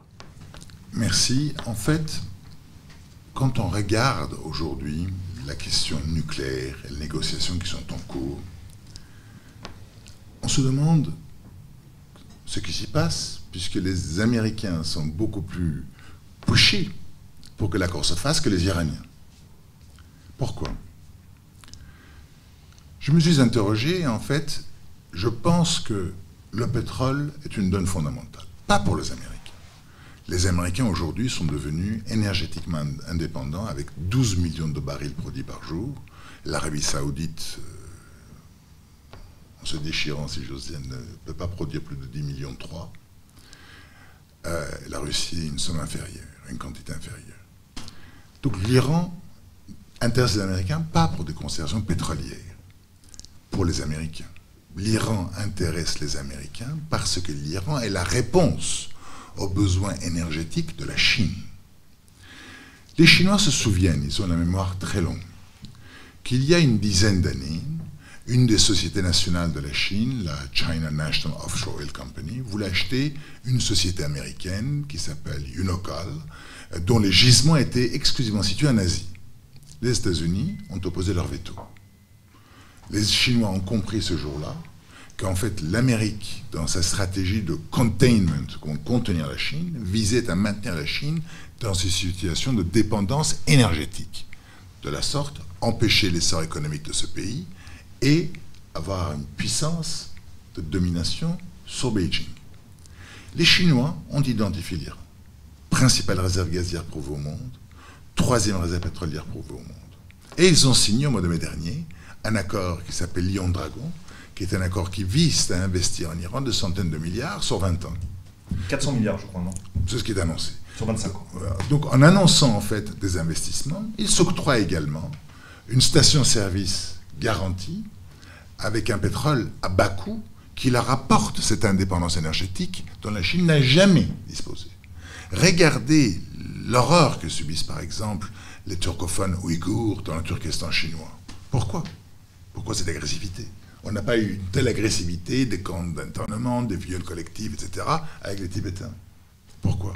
Merci. En fait, quand on regarde aujourd'hui la question nucléaire et les négociations qui sont en cours, on se demande ce qui s'y passe, puisque les Américains sont beaucoup plus pushy pour que l'accord se fasse que les Iraniens. Pourquoi? Je me suis interrogé et en fait, je pense que le pétrole est une donne fondamentale. Pas pour les Américains. Les Américains aujourd'hui sont devenus énergétiquement indépendants avec 12 millions de barils produits par jour. L'Arabie saoudite, euh, en se déchirant si j'ose dire, ne peut pas produire plus de 10 millions 3. Euh, la Russie, une somme inférieure, une quantité inférieure. Donc l'Iran intéresse les Américains pas pour des considérations pétrolières, pour les Américains. L'Iran intéresse les Américains parce que l'Iran est la réponse aux besoins énergétiques de la Chine. Les Chinois se souviennent, ils ont la mémoire très longue, qu'il y a une dizaine d'années, une des sociétés nationales de la Chine, la China National Offshore Oil Company, voulait acheter une société américaine qui s'appelle Unocal, dont les gisements étaient exclusivement situés en Asie les États-Unis ont opposé leur veto. Les Chinois ont compris ce jour-là qu'en fait l'Amérique, dans sa stratégie de containment, contenir la Chine, visait à maintenir la Chine dans ces situations de dépendance énergétique. De la sorte, empêcher l'essor économique de ce pays et avoir une puissance de domination sur Beijing. Les Chinois ont identifié l'Iran, principale réserve gazière pour au monde, troisième réserve pétrolière vous au monde. Et ils ont signé au mois de mai dernier un accord qui s'appelle Lyon Dragon, qui est un accord qui vise à investir en Iran de centaines de milliards sur 20 ans. 400 milliards, je crois, non? C'est ce qui est annoncé. Sur 25 ans. Donc en annonçant en fait des investissements, ils s'octroient également une station-service garantie avec un pétrole à bas coût qui leur apporte cette indépendance énergétique dont la Chine n'a jamais disposé. Regardez l'horreur que subissent par exemple les turcophones ouïghours dans le Turkestan chinois. Pourquoi? Pourquoi cette agressivité? On n'a pas eu une telle agressivité, des camps d'internement, des viols collectifs, etc., avec les Tibétains. Pourquoi?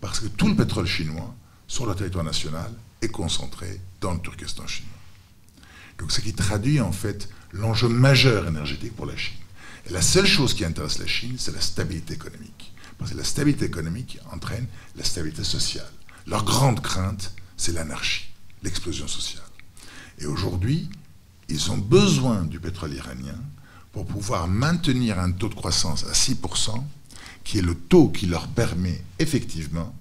Parce que tout le pétrole chinois, sur le territoire national, est concentré dans le Turkestan chinois. Donc ce qui traduit en fait l'enjeu majeur énergétique pour la Chine. Et la seule chose qui intéresse la Chine, c'est la stabilité économique. Parce que la stabilité économique entraîne la stabilité sociale. Leur grande crainte, c'est l'anarchie, l'explosion sociale. Et aujourd'hui, ils ont besoin du pétrole iranien pour pouvoir maintenir un taux de croissance à 6%, qui est le taux qui leur permet effectivement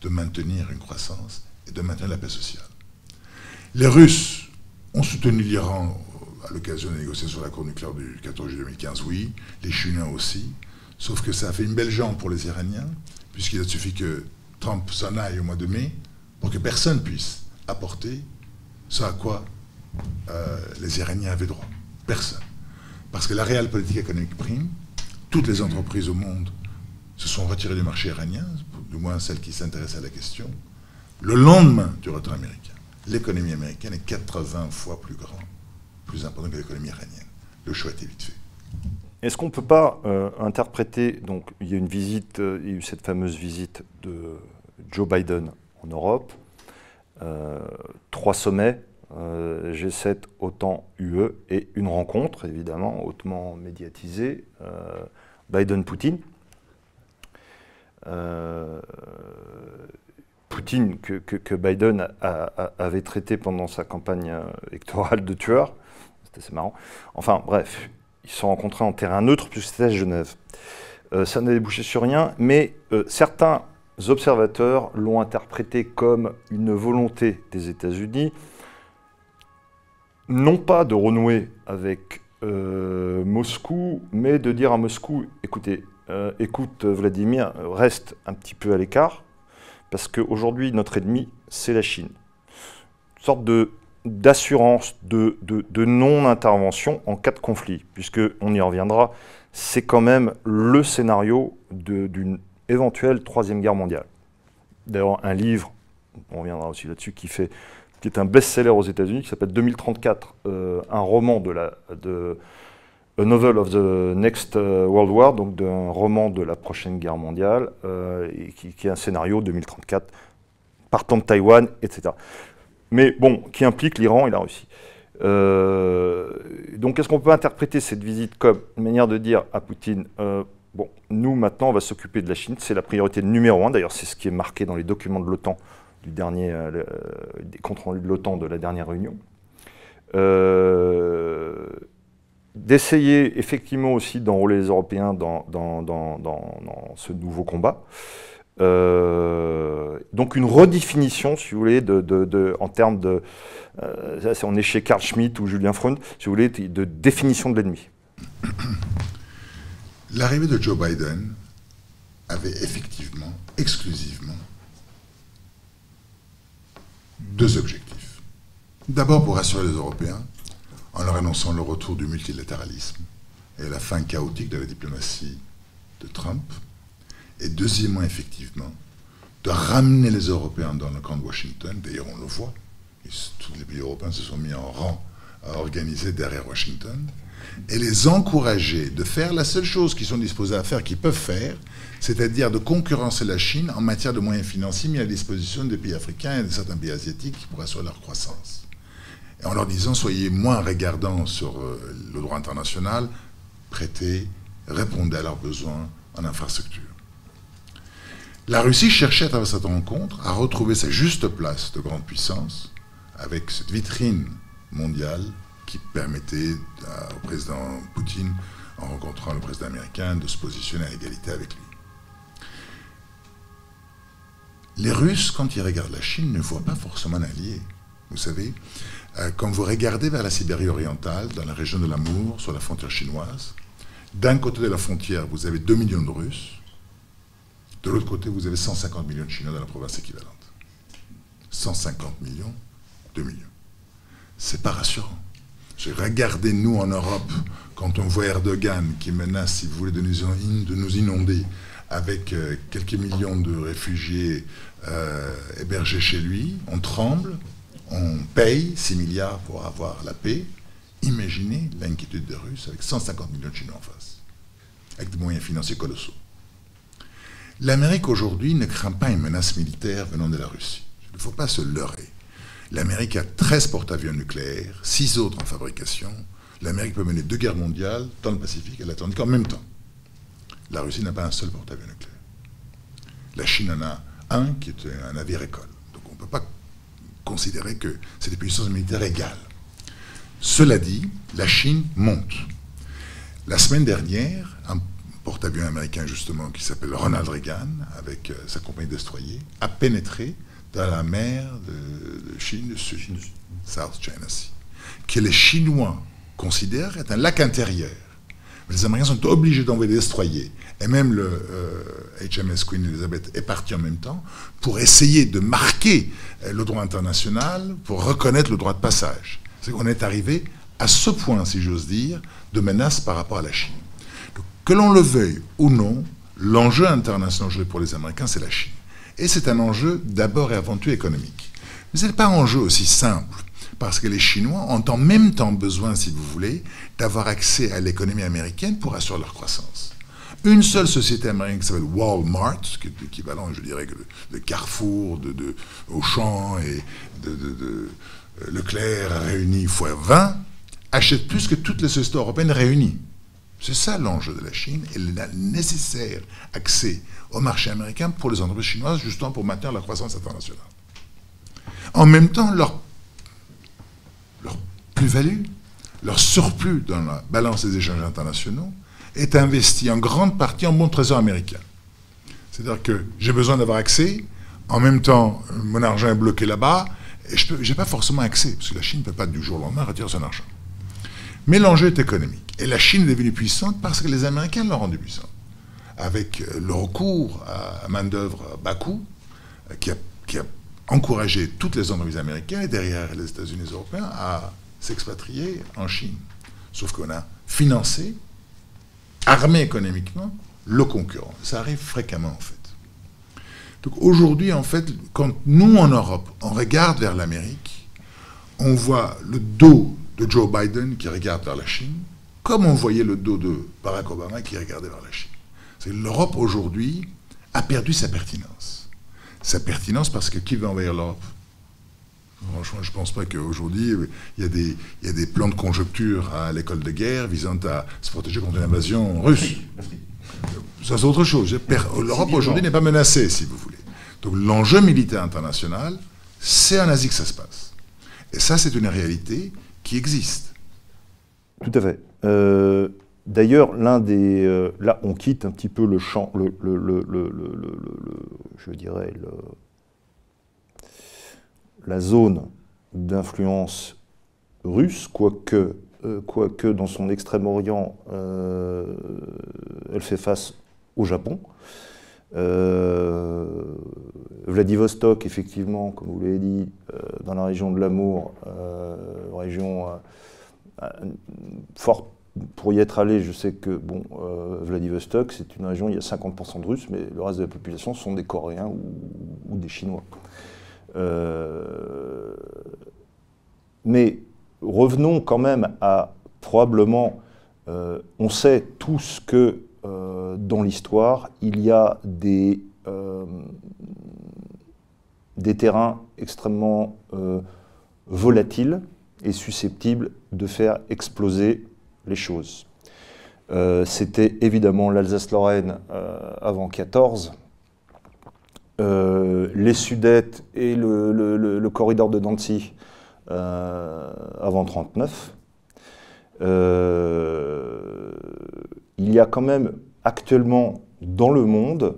de maintenir une croissance et de maintenir la paix sociale. Les Russes ont soutenu l'Iran à l'occasion des négociations sur l'accord nucléaire du 14 juillet 2015, oui, les Chinois aussi, sauf que ça a fait une belle jambe pour les Iraniens, puisqu'il a suffi que Trump s'en aille au mois de mai pour que personne puisse apporter ce à quoi euh, les Iraniens avaient droit. Personne. Parce que la réelle politique économique prime, toutes les entreprises au monde se sont retirées du marché iranien, du moins celles qui s'intéressent à la question, le lendemain du retrait américain. L'économie américaine est 80 fois plus grande, plus importante que l'économie iranienne. Le choix était vite fait. Est-ce qu'on ne peut pas euh, interpréter, donc il y a une visite, euh, il y a eu cette fameuse visite de Joe Biden en Europe, trois sommets, G7, OTAN, UE, et une rencontre, évidemment, hautement médiatisée, Biden-Poutine. Poutine que, Biden avait traité pendant sa campagne électorale de tueur. C'était assez marrant. Enfin, bref, ils se sont rencontrés en terrain neutre puisque c'était à Genève. Euh, ça n'a débouché sur rien, mais euh, certains observateurs l'ont interprété comme une volonté des États-Unis, non pas de renouer avec euh, Moscou, mais de dire à Moscou, écoutez, écoute Vladimir, reste un petit peu à l'écart, parce qu'aujourd'hui notre ennemi, c'est la Chine. Une sorte de d'assurance de, non-intervention en cas de conflit, puisque on y reviendra, c'est quand même le scénario d'une éventuelle troisième guerre mondiale. D'ailleurs, un livre, on reviendra aussi là-dessus, qui fait qui est un best-seller aux États-Unis, qui s'appelle 2034, euh, un roman de la de A Novel of the Next euh, World War, donc d'un roman de la prochaine guerre mondiale, euh, qui, est un scénario 2034, partant de Taïwan, etc mais bon, qui implique l'Iran et la Russie. Donc, est-ce qu'on peut interpréter cette visite comme une manière de dire à Poutine Bon, nous maintenant, on va s'occuper de la Chine, c'est la priorité numéro un. D'ailleurs, c'est ce qui est marqué dans les documents de l'OTAN, du dernier euh, de l'OTAN de la dernière réunion. D'essayer effectivement aussi d'enrôler les Européens dans, dans, dans, ce nouveau combat. Euh, donc une redéfinition, si vous voulez, de, en termes de... Euh, on est chez Carl Schmitt ou Julien Freund, si vous voulez, de définition de l'ennemi. L'arrivée de Joe Biden avait effectivement, exclusivement, deux objectifs. D'abord pour rassurer les Européens, en leur annonçant le retour du multilatéralisme et la fin chaotique de la diplomatie de Trump, et deuxièmement, effectivement, de ramener les Européens dans le camp de Washington. D'ailleurs, on le voit. Tous les pays européens se sont mis en rang à organiser derrière Washington. Et les encourager de faire la seule chose qu'ils sont disposés à faire, qu'ils peuvent faire, c'est-à-dire de concurrencer la Chine en matière de moyens financiers mis à disposition des pays africains et de certains pays asiatiques pour assurer leur croissance. Et en leur disant, soyez moins regardants sur euh, le droit international, prêtez, répondez à leurs besoins en infrastructure. La Russie cherchait à travers cette rencontre à retrouver sa juste place de grande puissance avec cette vitrine mondiale qui permettait au président Poutine, en rencontrant le président américain, de se positionner à égalité avec lui. Les Russes, quand ils regardent la Chine, ne voient pas forcément un allié. Vous savez, euh, quand vous regardez vers la Sibérie orientale, dans la région de l'Amour, sur la frontière chinoise, d'un côté de la frontière, vous avez 2 millions de Russes, de l'autre côté, vous avez 150 millions de Chinois dans la province équivalente. 150 millions, 2 millions. C'est pas rassurant. Regardez-nous en Europe, quand on voit Erdogan qui menace, si vous voulez, de nous inonder avec euh, quelques millions de réfugiés euh, hébergés chez lui. On tremble, on paye 6 milliards pour avoir la paix. Imaginez l'inquiétude des Russes avec 150 millions de Chinois en face, avec des moyens financiers colossaux. L'Amérique aujourd'hui ne craint pas une menace militaire venant de la Russie. Il ne faut pas se leurrer. L'Amérique a 13 porte-avions nucléaires, 6 autres en fabrication. L'Amérique peut mener deux guerres mondiales dans le Pacifique et l'Atlantique en même temps. La Russie n'a pas un seul porte-avions nucléaire. La Chine en a un qui est un navire école. Donc on ne peut pas considérer que c'est des puissances militaires égales. Cela dit, la Chine monte. La semaine dernière, un porte-avions américain justement qui s'appelle Ronald Reagan, avec euh, sa compagnie destroyers, a pénétré dans la mer de, Chine du Sud, South China Sea, que les Chinois considèrent être un lac intérieur. Les Américains sont obligés d'envoyer des destroyers. Et même le HMS euh, Queen Elizabeth est parti en même temps pour essayer de marquer euh, le droit international, pour reconnaître le droit de passage. C'est qu'on est arrivé à ce point, si j'ose dire, de menace par rapport à la Chine. que l'on le veuille ou non, l'enjeu international pour les Américains, c'est la Chine. Et c'est un enjeu d'abord et avant tout économique. Mais ce n'est pas un enjeu aussi simple, parce que les Chinois ont en même temps besoin, si vous voulez, d'avoir accès à l'économie américaine pour assurer leur croissance. Une seule société américaine qui s'appelle Walmart, qui est l'équivalent, je dirais, de, Carrefour, de, Auchan et de, de Leclerc réunis fois 20, achète plus que toutes les sociétés européennes réunies. C'est ça l'enjeu de la Chine et le nécessaire accès au marché américain pour les entreprises chinoises, justement pour maintenir la croissance internationale. En même temps, leur, plus-value, leur surplus dans la balance des échanges internationaux est investi en grande partie en bon trésor américain. C'est-à-dire que j'ai besoin d'avoir accès, en même temps, mon argent est bloqué là-bas, et je n'ai pas forcément accès, parce que la Chine ne peut pas du jour au lendemain retirer son argent. Mais l'enjeu est économique. Et la Chine est devenue puissante parce que les Américains l'ont rendue puissante. Avec euh, le recours à main-d'œuvre bas coût, euh, qui a, qui a encouragé toutes les entreprises américaines et derrière les États-Unis européens à s'expatrier en Chine. Sauf qu'on a financé, armé économiquement, le concurrent. Ça arrive fréquemment en fait. Donc aujourd'hui, en fait, quand nous en Europe, on regarde vers l'Amérique, on voit le dos de Joe Biden qui regarde vers la Chine, comme on voyait le dos de Barack Obama qui regardait vers la Chine. L'Europe aujourd'hui a perdu sa pertinence. Sa pertinence parce que qui va envahir l'Europe? Franchement, je ne pense pas qu'aujourd'hui, il, il, y a des plans de conjoncture à l'école de guerre visant à se protéger contre une invasion russe. Ça, c'est autre chose. L'Europe aujourd'hui n'est pas menacée, si vous voulez. Donc l'enjeu militaire international, c'est en Asie que ça se passe. Et ça, c'est une réalité qui existe. Tout à fait. Euh, d'ailleurs, l'un des. Euh, là, on quitte un petit peu le champ, je dirais, la zone d'influence russe, quoique, euh, quoique dans son extrême-orient, elle fait face au Japon. Vladivostok, effectivement, comme vous l'avez dit, dans la région de l'Amour, région forte pour y être allé, je sais que bon, euh, Vladivostok, c'est une région où il y a 50% de Russes, mais le reste de la population sont des Coréens ou, des Chinois. Euh, mais revenons quand même à probablement, euh, on sait tous que dans l'histoire, il y a des, des terrains extrêmement volatiles et susceptibles de faire exploser les choses. Euh, c'était évidemment l'Alsace-Lorraine euh, avant 14, euh, les Sudètes et le, corridor de Danzig avant 39. il y a quand même actuellement dans le monde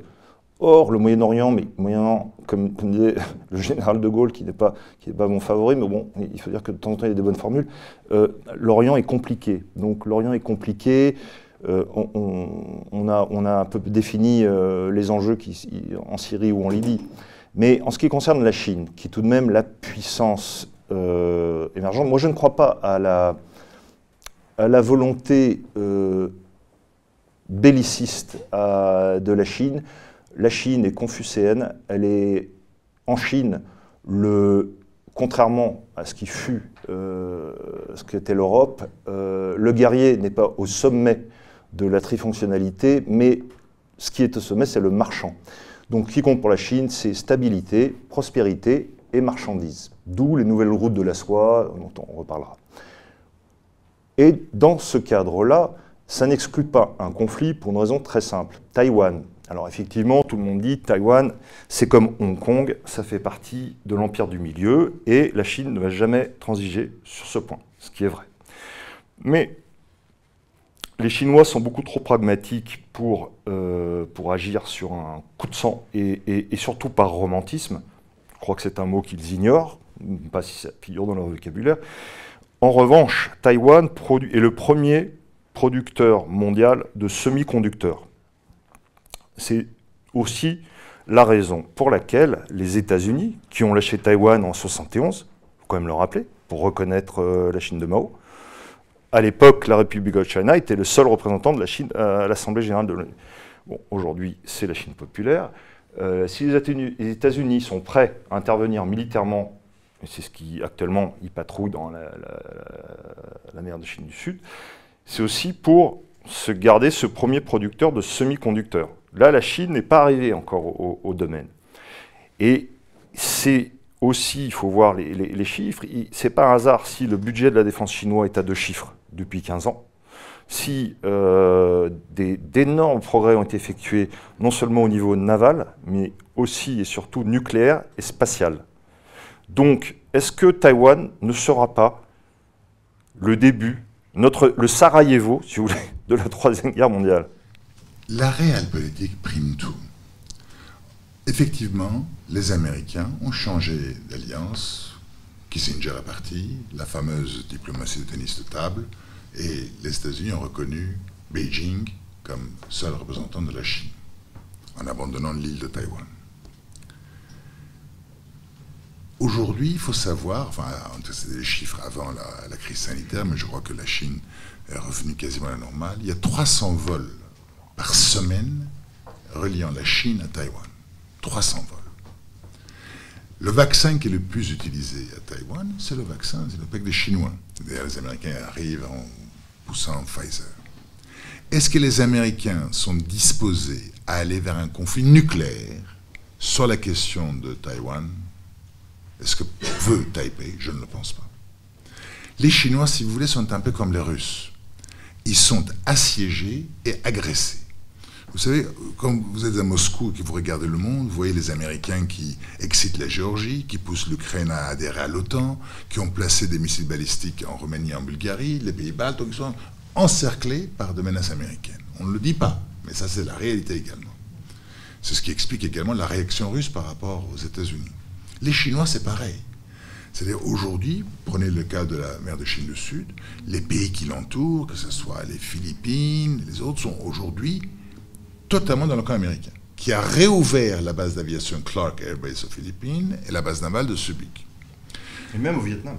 Or, le Moyen-Orient, mais Moyen comme, disait le général de Gaulle, qui n'est pas, pas mon favori, mais bon, il faut dire que de temps en temps, il y a des bonnes formules, euh, l'Orient est compliqué. Donc l'Orient est compliqué. Euh, on, a, un peu défini euh, les enjeux en Syrie ou en Libye. Mais en ce qui concerne la Chine, qui est tout de même la puissance émergente, moi je ne crois pas à la volonté belliciste de la Chine. La Chine est confucéenne, elle est en Chine, contrairement à ce qui fut, euh, qu'était l'Europe, euh, le guerrier n'est pas au sommet de la trifonctionnalité, mais ce qui est au sommet, c'est le marchand. Donc, qui compte pour la Chine, c'est stabilité, prospérité et marchandises. D'où les nouvelles routes de la soie, dont on reparlera. Et dans ce cadre-là, ça n'exclut pas un conflit pour une raison très simple. Taïwan. Alors effectivement, tout le monde dit Taïwan, c'est comme Hong Kong, ça fait partie de l'empire du milieu, et la Chine ne va jamais transiger sur ce point, ce qui est vrai. Mais les Chinois sont beaucoup trop pragmatiques pour, euh, agir sur un coup de sang, et surtout par romantisme. Je crois que c'est un mot qu'ils ignorent, pas si ça figure dans leur vocabulaire. En revanche, Taïwan est le premier producteur mondial de semi-conducteurs. C'est aussi la raison pour laquelle les États-Unis, qui ont lâché Taïwan en 71, il faut quand même le rappeler, pour reconnaître euh, la Chine de Mao, à l'époque, la République de Chine était le seul représentant de la Chine à l'Assemblée générale de l'ONU. Bon, aujourd'hui, c'est la Chine populaire. Euh, si les États-Unis sont prêts à intervenir militairement, et c'est ce qui actuellement y patrouille dans la mer de Chine du Sud, c'est aussi pour se garder ce premier producteur de semi-conducteurs. Là, la Chine n'est pas arrivée encore au, domaine. Et c'est aussi, il faut voir les, chiffres, c'est pas un hasard si le budget de la défense chinois est à deux chiffres depuis 15 ans, si euh, d'énormes progrès ont été effectués non seulement au niveau naval, mais aussi et surtout nucléaire et spatial. Donc, est-ce que Taïwan ne sera pas le début notre, le Sarajevo, si vous voulez, de la Troisième Guerre mondiale? La réelle politique prime tout. Effectivement, les Américains ont changé d'alliance. Kissinger est parti, la fameuse diplomatie de tennis de table, et les États-Unis ont reconnu Beijing comme seul représentant de la Chine, en abandonnant l'île de Taïwan. Aujourd'hui, il faut savoir, enfin, c'est des chiffres avant la, crise sanitaire, mais je crois que la Chine est revenue quasiment à la normale. Il y a 300 vols par semaine reliant la Chine à Taïwan. 300 vols. Le vaccin qui est le plus utilisé à Taïwan, c'est le vaccin des Chinois. D'ailleurs, les Américains arrivent en poussant Pfizer. Est-ce que les Américains sont disposés à aller vers un conflit nucléaire sur la question de Taïwan? Est-ce que veut Taipei? Je ne le pense pas. Les Chinois, si vous voulez, sont un peu comme les Russes. Ils sont assiégés et agressés. Vous savez, quand vous êtes à Moscou et que vous regardez le monde, vous voyez les Américains qui excitent la Géorgie, qui poussent l'Ukraine à adhérer à l'OTAN, qui ont placé des missiles balistiques en Roumanie et en Bulgarie, les pays baltes, donc ils sont encerclés par de menaces américaines. On ne le dit pas, mais ça c'est la réalité également. C'est ce qui explique également la réaction russe par rapport aux États-Unis. Les Chinois, c'est pareil. C'est-à-dire aujourd'hui, prenez le cas de la mer de Chine du Sud, les pays qui l'entourent, que ce soit les Philippines, les autres, sont aujourd'hui totalement dans le camp américain, qui a réouvert la base d'aviation Clark Air Base aux Philippines et la base navale de Subic. Et même au Vietnam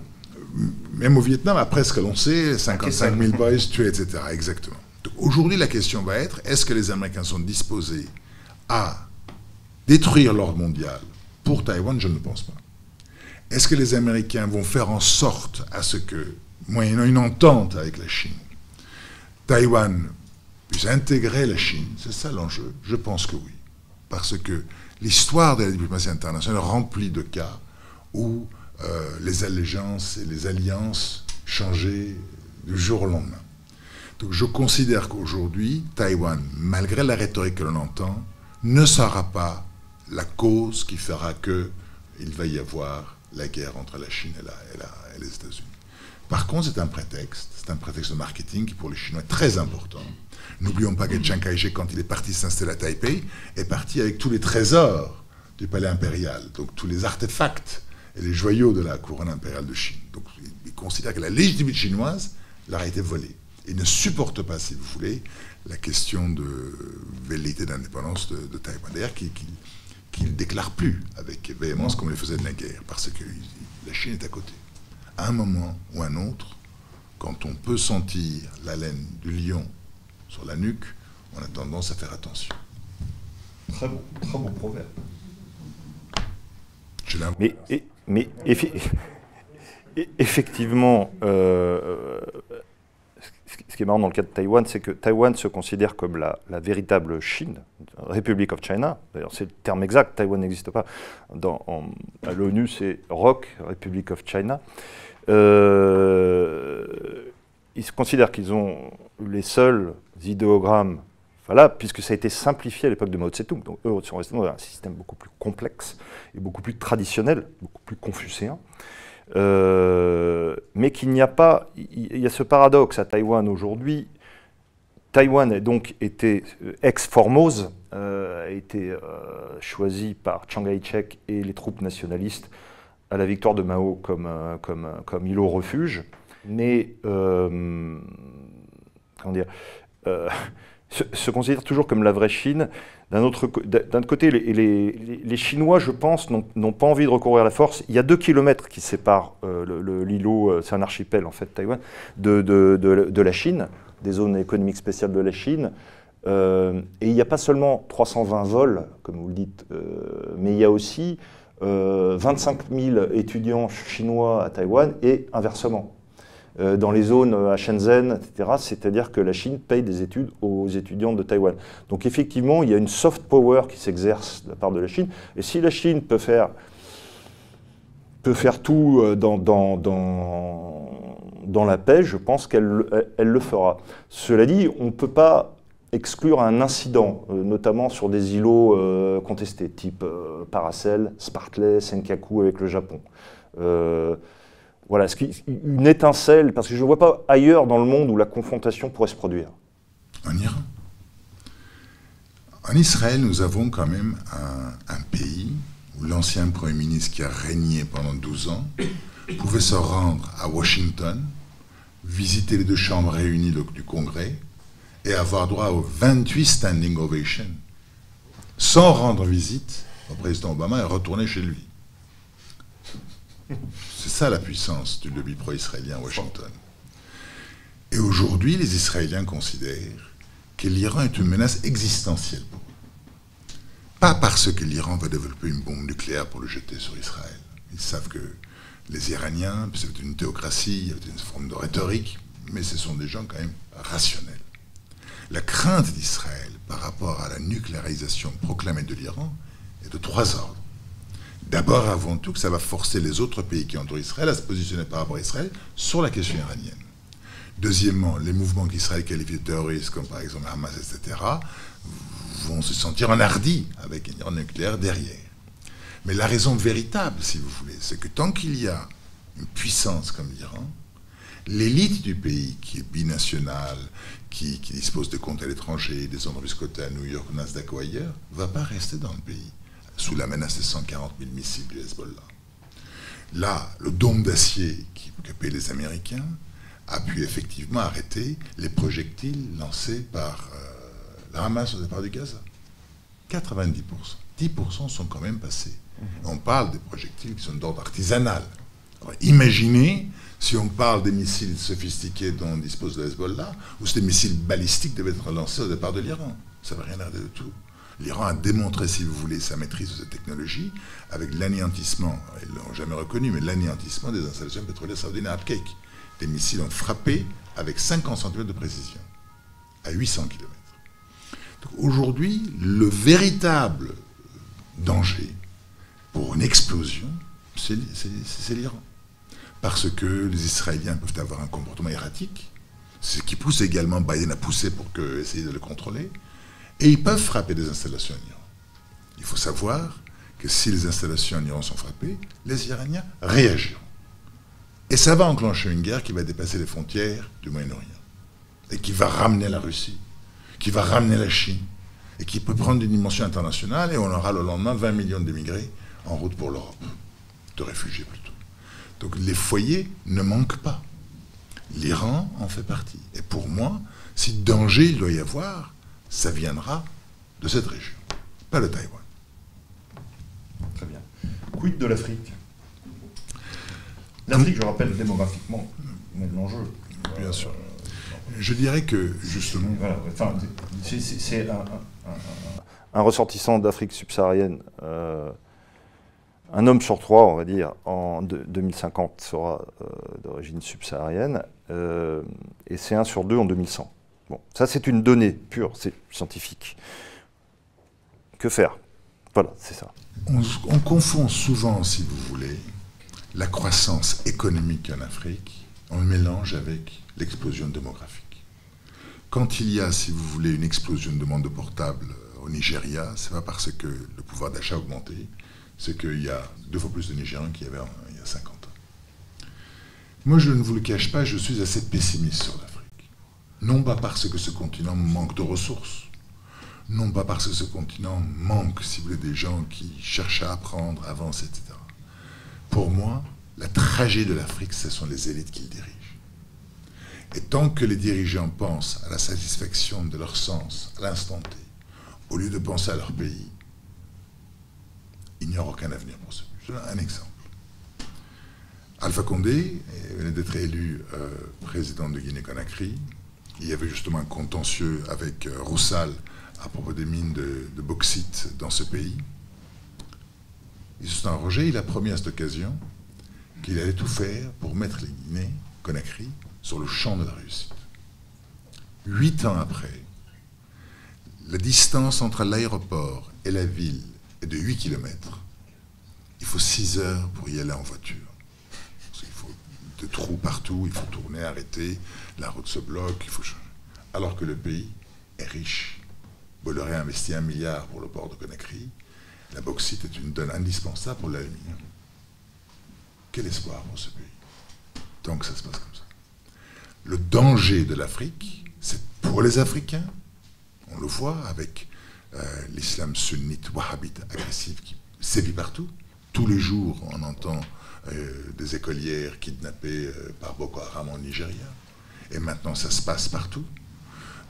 Même au Vietnam, après ce que l'on sait, 55 000 boys tués, etc. Exactement. Aujourd'hui, la question va être, est-ce que les Américains sont disposés à détruire l'ordre mondial pour Taïwan, je ne le pense pas. Est-ce que les Américains vont faire en sorte à ce que, moyennant une entente avec la Chine, Taïwan puisse intégrer la Chine C'est ça l'enjeu Je pense que oui. Parce que l'histoire de la diplomatie internationale remplie de cas où euh, les allégeances et les alliances changeaient du jour au lendemain. Donc je considère qu'aujourd'hui, Taïwan, malgré la rhétorique que l'on entend, ne sera pas la cause qui fera que il va y avoir la guerre entre la Chine et, les États-Unis. Par contre, c'est un prétexte, c'est un prétexte de marketing qui pour les Chinois est très important. N'oublions pas que Chiang Kai-shek, quand il est parti s'installer à Taipei, est parti avec tous les trésors du palais impérial, donc tous les artefacts et les joyaux de la couronne impériale de Chine. Donc il considère que la légitimité chinoise leur a été volée. Il ne supporte pas, si vous voulez, la question de velléité d'indépendance de, Taïwan. D'ailleurs, qui qu'il ne déclare plus avec véhémence comme il faisait de la guerre, parce que la Chine est à côté. À un moment ou un autre, quand on peut sentir la laine du lion sur la nuque, on a tendance à faire attention. Très bon, très bon proverbe. Mais, mais effectivement, euh, ce qui est marrant dans le cas de Taïwan, c'est que Taïwan se considère comme la, véritable Chine, Republic of China. D'ailleurs, c'est le terme exact, Taïwan n'existe pas. Dans, à l'ONU, c'est ROC, Republic of China. Euh, ils considèrent qu'ils ont les seuls idéogrammes, voilà, puisque ça a été simplifié à l'époque de Mao Tse-tung. Donc eux sont restés dans un système beaucoup plus complexe et beaucoup plus traditionnel, beaucoup plus confucéen. Euh, mais qu'il n'y a pas, il y a ce paradoxe à Taïwan aujourd'hui. Taïwan a donc été euh, ex-Formose, euh, a été choisi par Chiang Kai-shek et les troupes nationalistes à la victoire de Mao comme, comme, comme îlot refuge. Mais, comment dire, se, considère toujours comme la vraie Chine. D'un autre, côté, les, Chinois, je pense, n'ont pas envie de recourir à la force. Il y a deux kilomètres qui séparent euh, l'îlot, euh, c'est un archipel en fait, Taïwan, de, de, la Chine, des zones économiques spéciales de la Chine. Euh, et il n'y a pas seulement 320 vols, comme vous le dites, mais il y a aussi 25 000 étudiants chinois à Taïwan et inversement. Euh, dans les zones euh, à Shenzhen, etc. C'est-à-dire que la Chine paye des études aux étudiants de Taïwan. Donc effectivement, il y a une soft power qui s'exerce de la part de la Chine. Et si la Chine peut faire, peut faire tout euh, dans, dans, dans, dans la paix, je pense qu'elle elle le fera. Cela dit, on ne peut pas exclure un incident, notamment sur des îlots contestés, type Paracel, Spartley, Senkaku avec le Japon voilà, une étincelle, parce que je ne vois pas ailleurs dans le monde où la confrontation pourrait se produire. En Iran. En Israël, nous avons quand même un, pays où l'ancien Premier ministre qui a régné pendant 12 ans pouvait se rendre à Washington, visiter les deux chambres réunies du Congrès et avoir droit aux 28 standing ovations, sans rendre visite au président Obama et retourner chez lui. C'est ça la puissance du lobby pro-israélien à Washington. Et aujourd'hui, les Israéliens considèrent que l'Iran est une menace existentielle pour eux. Pas parce que l'Iran va développer une bombe nucléaire pour le jeter sur Israël. Ils savent que les Iraniens, c'est une théocratie, c'est une forme de rhétorique, mais ce sont des gens quand même rationnels. La crainte d'Israël par rapport à la nucléarisation proclamée de l'Iran est de trois ordres. D'abord, avant tout, que ça va forcer les autres pays qui entourent Israël à se positionner par rapport à Israël sur la question iranienne. Deuxièmement, les mouvements qu'Israël qualifie de terroristes, comme par exemple Hamas, etc., vont se sentir enhardis avec un nucléaire derrière. Mais la raison véritable, si vous voulez, c'est que tant qu'il y a une puissance comme l'Iran, l'élite du pays, qui est binationale, qui, dispose de comptes à l'étranger, des entreprises cotées à New York, Nasdaq ou ailleurs, ne va pas rester dans le pays sous la menace des 140 000 missiles du Hezbollah. Là, le dôme d'acier qui, que les Américains a pu effectivement arrêter les projectiles lancés par euh, la Hamas au départ du Gaza. 90%. 10% sont quand même passés. Mhm. On parle des projectiles qui sont d'ordre artisanal. imaginez si on parle des missiles sophistiqués dont dispose le Hezbollah, ou si des missiles balistiques devaient être lancés au départ de l'Iran. Ça ne veut rien dire du tout. L'Iran a démontré, si vous voulez, sa maîtrise de cette technologie avec l'anéantissement, ils ne l'ont jamais reconnu, mais l'anéantissement des installations pétrolières saoudiennes à Abqaiq. Des missiles ont frappé avec 50 cm de précision, à 800 km. Aujourd'hui, le véritable danger pour une explosion, c'est l'Iran. Parce que les Israéliens peuvent avoir un comportement erratique, ce qui pousse également Biden à pousser pour que, essayer de le contrôler. Et ils peuvent frapper des installations en Iran. Il faut savoir que si les installations en Iran sont frappées, les Iraniens réagiront. Et ça va enclencher une guerre qui va dépasser les frontières du Moyen-Orient. Et qui va ramener la Russie, qui va ramener la Chine, et qui peut prendre une dimension internationale, et on aura le lendemain 20 millions d'émigrés en route pour l'Europe, de réfugiés plutôt. Donc les foyers ne manquent pas. L'Iran en fait partie. Et pour moi, si danger il doit y avoir, ça viendra de cette région, pas de Taïwan. Très bien. Quid de l'Afrique? L'Afrique, je rappelle, démographiquement, mais l'enjeu. Bien sûr. Je dirais que, justement... c'est un, ressortissant d'Afrique subsaharienne, euh, un homme sur trois, on va dire, en 2050 sera euh, d'origine subsaharienne, euh, et c'est un sur deux en 2100. Bon, ça c'est une donnée pure, c'est scientifique. Que faire? Voilà, c'est ça. on confond souvent, si vous voulez, la croissance économique en Afrique, on le mélange avec l'explosion démographique. Quand il y a, si vous voulez, une explosion de demande de portable au Nigeria, c'est pas parce que le pouvoir d'achat a augmenté, c'est qu'il y a deux fois plus de Nigériens qu'il y avait il y a 50 ans. Moi, je ne vous le cache pas, je suis assez pessimiste sur l'Afrique. Non pas parce que ce continent manque de ressources, non pas parce que ce continent manque, si vous voulez, des gens qui cherchent à apprendre, avancer, etc. Pour moi, la tragédie de l'Afrique, ce sont les élites qui le dirigent. Et tant que les dirigeants pensent à la satisfaction de leur sens à l'instant T, au lieu de penser à leur pays, il n'y aura aucun avenir pour ce. Je un exemple. Alpha Condé venait d'être élu euh, président de Guinée-Conakry. Il y avait justement un contentieux avec euh, Roussal à propos des mines de, bauxite dans ce pays. Il se Roger, il a promis à cette occasion qu'il allait tout faire pour mettre les Guinées, Conakry, sur le champ de la réussite. Huit ans après, la distance entre l'aéroport et la ville de 8 km. Il faut 6 heures pour y aller en voiture. il faut des trous partout, il faut tourner, arrêter, la route se bloque, il faut Alors que le pays est riche. Bolloré a investi un milliard pour le port de Conakry. La bauxite est une donne indispensable pour l'aluminium. Quel espoir pour ce pays. Donc ça se passe comme ça. Le danger de l'Afrique, c'est pour les Africains. On le voit avec l'islam sunnite wahhabite agressif qui sévit partout. Tous les jours, on entend euh, des écolières kidnappées euh, par Boko Haram en Nigeria. Et maintenant, ça se passe partout.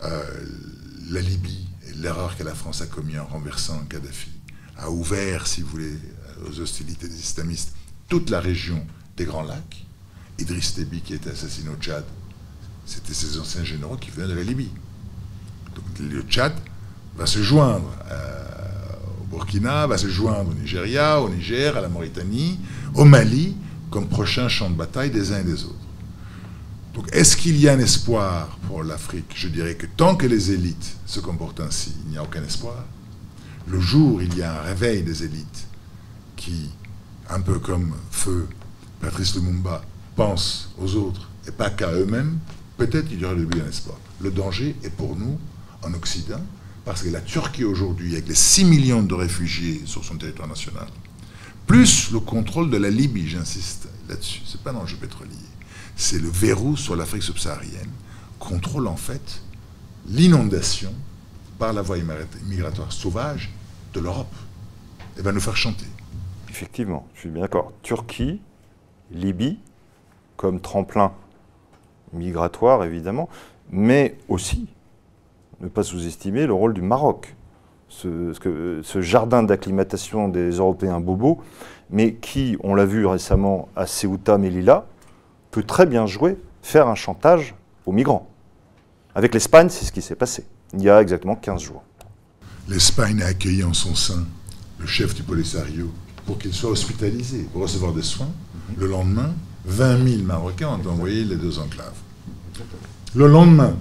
la Libye, l'erreur que la France a commise en renversant Kadhafi, a ouvert, si vous voulez, aux hostilités des islamistes, toute la région des Grands Lacs. Idriss Déby, qui était assassiné au Tchad, c'était ces anciens généraux qui venaient de la Libye. Donc le Tchad va se joindre euh, au Burkina, va se joindre au Nigeria, au Niger, à la Mauritanie, au Mali, comme prochain champ de bataille des uns et des autres. Donc est-ce qu'il y a un espoir pour l'Afrique? Je dirais que tant que les élites se comportent ainsi, il n'y a aucun espoir le jour il y a un réveil des élites qui, un peu comme feu Patrice Lumumba, pensent aux autres et pas qu'à eux-mêmes, peut-être il y aura le d'un espoir. Le danger est pour nous, en Occident, parce que la Turquie aujourd'hui, avec les 6 millions de réfugiés sur son territoire national, plus le contrôle de la Libye, j'insiste là-dessus, ce n'est pas un enjeu pétrolier, c'est le verrou sur l'Afrique subsaharienne, contrôle en fait l'inondation par la voie migratoire sauvage de l'Europe et va nous faire chanter. Effectivement, je suis bien d'accord. Turquie, Libye, comme tremplin migratoire évidemment, mais aussi, ne pas sous-estimer le rôle du Maroc, ce, ce jardin d'acclimatation des Européens bobos, mais qui, on l'a vu récemment à Ceuta, Melilla, peut très bien jouer, faire un chantage aux migrants. Avec l'Espagne, c'est ce qui s'est passé il y a exactement 15 jours. L'Espagne a accueilli en son sein le chef du Polisario pour qu'il soit hospitalisé, pour recevoir des soins. Le lendemain, 20 000 Marocains ont envoyé les deux enclaves. Le lendemain,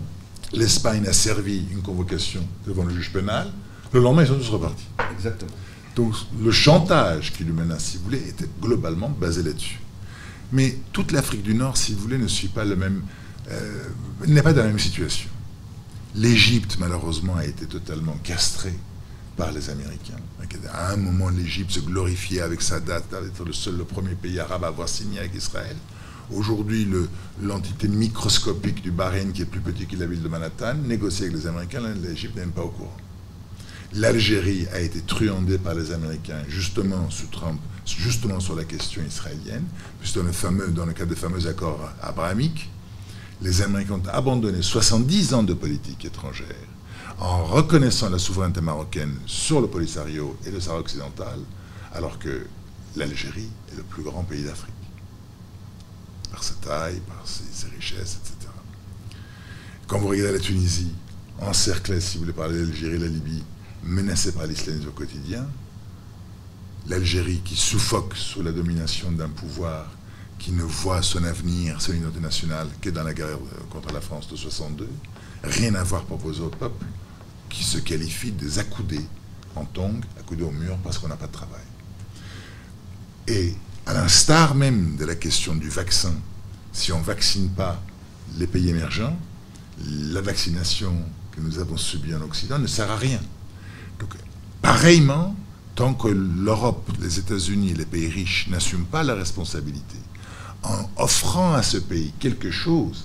l'Espagne a servi une convocation devant le juge pénal. Le lendemain, ils sont tous repartis. Exactement. Donc le chantage qui lui menace, si vous voulez, était globalement basé là-dessus. Mais toute l'Afrique du Nord, si vous voulez, ne suit pas le même, euh, n'est pas dans la même situation. L'Égypte, malheureusement, a été totalement castrée par les Américains. À un moment, l'Égypte se glorifiait avec sa date d'être le seul, le premier pays arabe à avoir signé avec Israël. Aujourd'hui, l'entité microscopique du Bahreïn, qui est plus petit que la ville de Manhattan, négocie avec les Américains, l'Égypte n'est même pas au courant. L'Algérie a été truandée par les Américains justement sous Trump, justement sur la question israélienne, puisque dans le, fameux, dans le cadre des fameux accords abrahamiques, les Américains ont abandonné 70 ans de politique étrangère en reconnaissant la souveraineté marocaine sur le Polisario et le Sahara occidental, alors que l'Algérie est le plus grand pays d'Afrique, par sa taille, par ses, richesses, etc. Quand vous regardez la Tunisie, encerclée, si vous voulez parler d'Algérie, la Libye, menacée par l'islamisme au quotidien, l'Algérie qui suffoque sous la domination d'un pouvoir qui ne voit son avenir, son unité nationale, que dans la guerre contre la France de 62, rien à voir proposé au peuple, qui se qualifie des accoudés en tongs, accoudés au mur parce qu'on n'a pas de travail. Et à l'instar même de la question du vaccin, si on ne vaccine pas les pays émergents, la vaccination que nous avons subie en Occident ne sert à rien. Donc, pareillement, tant que l'Europe, les États-Unis les pays riches n'assument pas la responsabilité, en offrant à ce pays quelque chose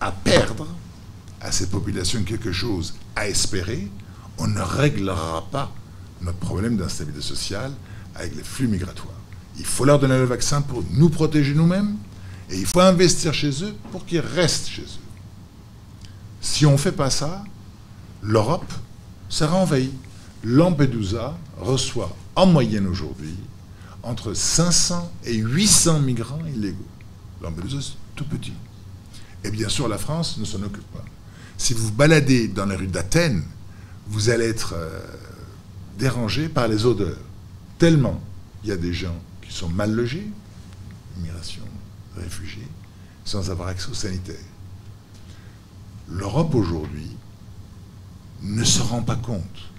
à perdre, à ces populations quelque chose à espérer, on ne réglera pas notre problème d'instabilité sociale avec les flux migratoires. Il faut leur donner le vaccin pour nous protéger nous-mêmes et il faut investir chez eux pour qu'ils restent chez eux. Si on ne fait pas ça, l'Europe sera envahie. Lampedusa reçoit en moyenne aujourd'hui entre 500 et 800 migrants illégaux. Lampedusa, c'est tout petit. Et bien sûr, la France ne s'en occupe pas. Si vous baladez dans les rues d'Athènes, vous allez être euh, dérangé par les odeurs. Tellement il y a des gens sont mal logés, immigration, réfugiés, sans avoir accès aux sanitaires. L'Europe aujourd'hui ne se rend pas compte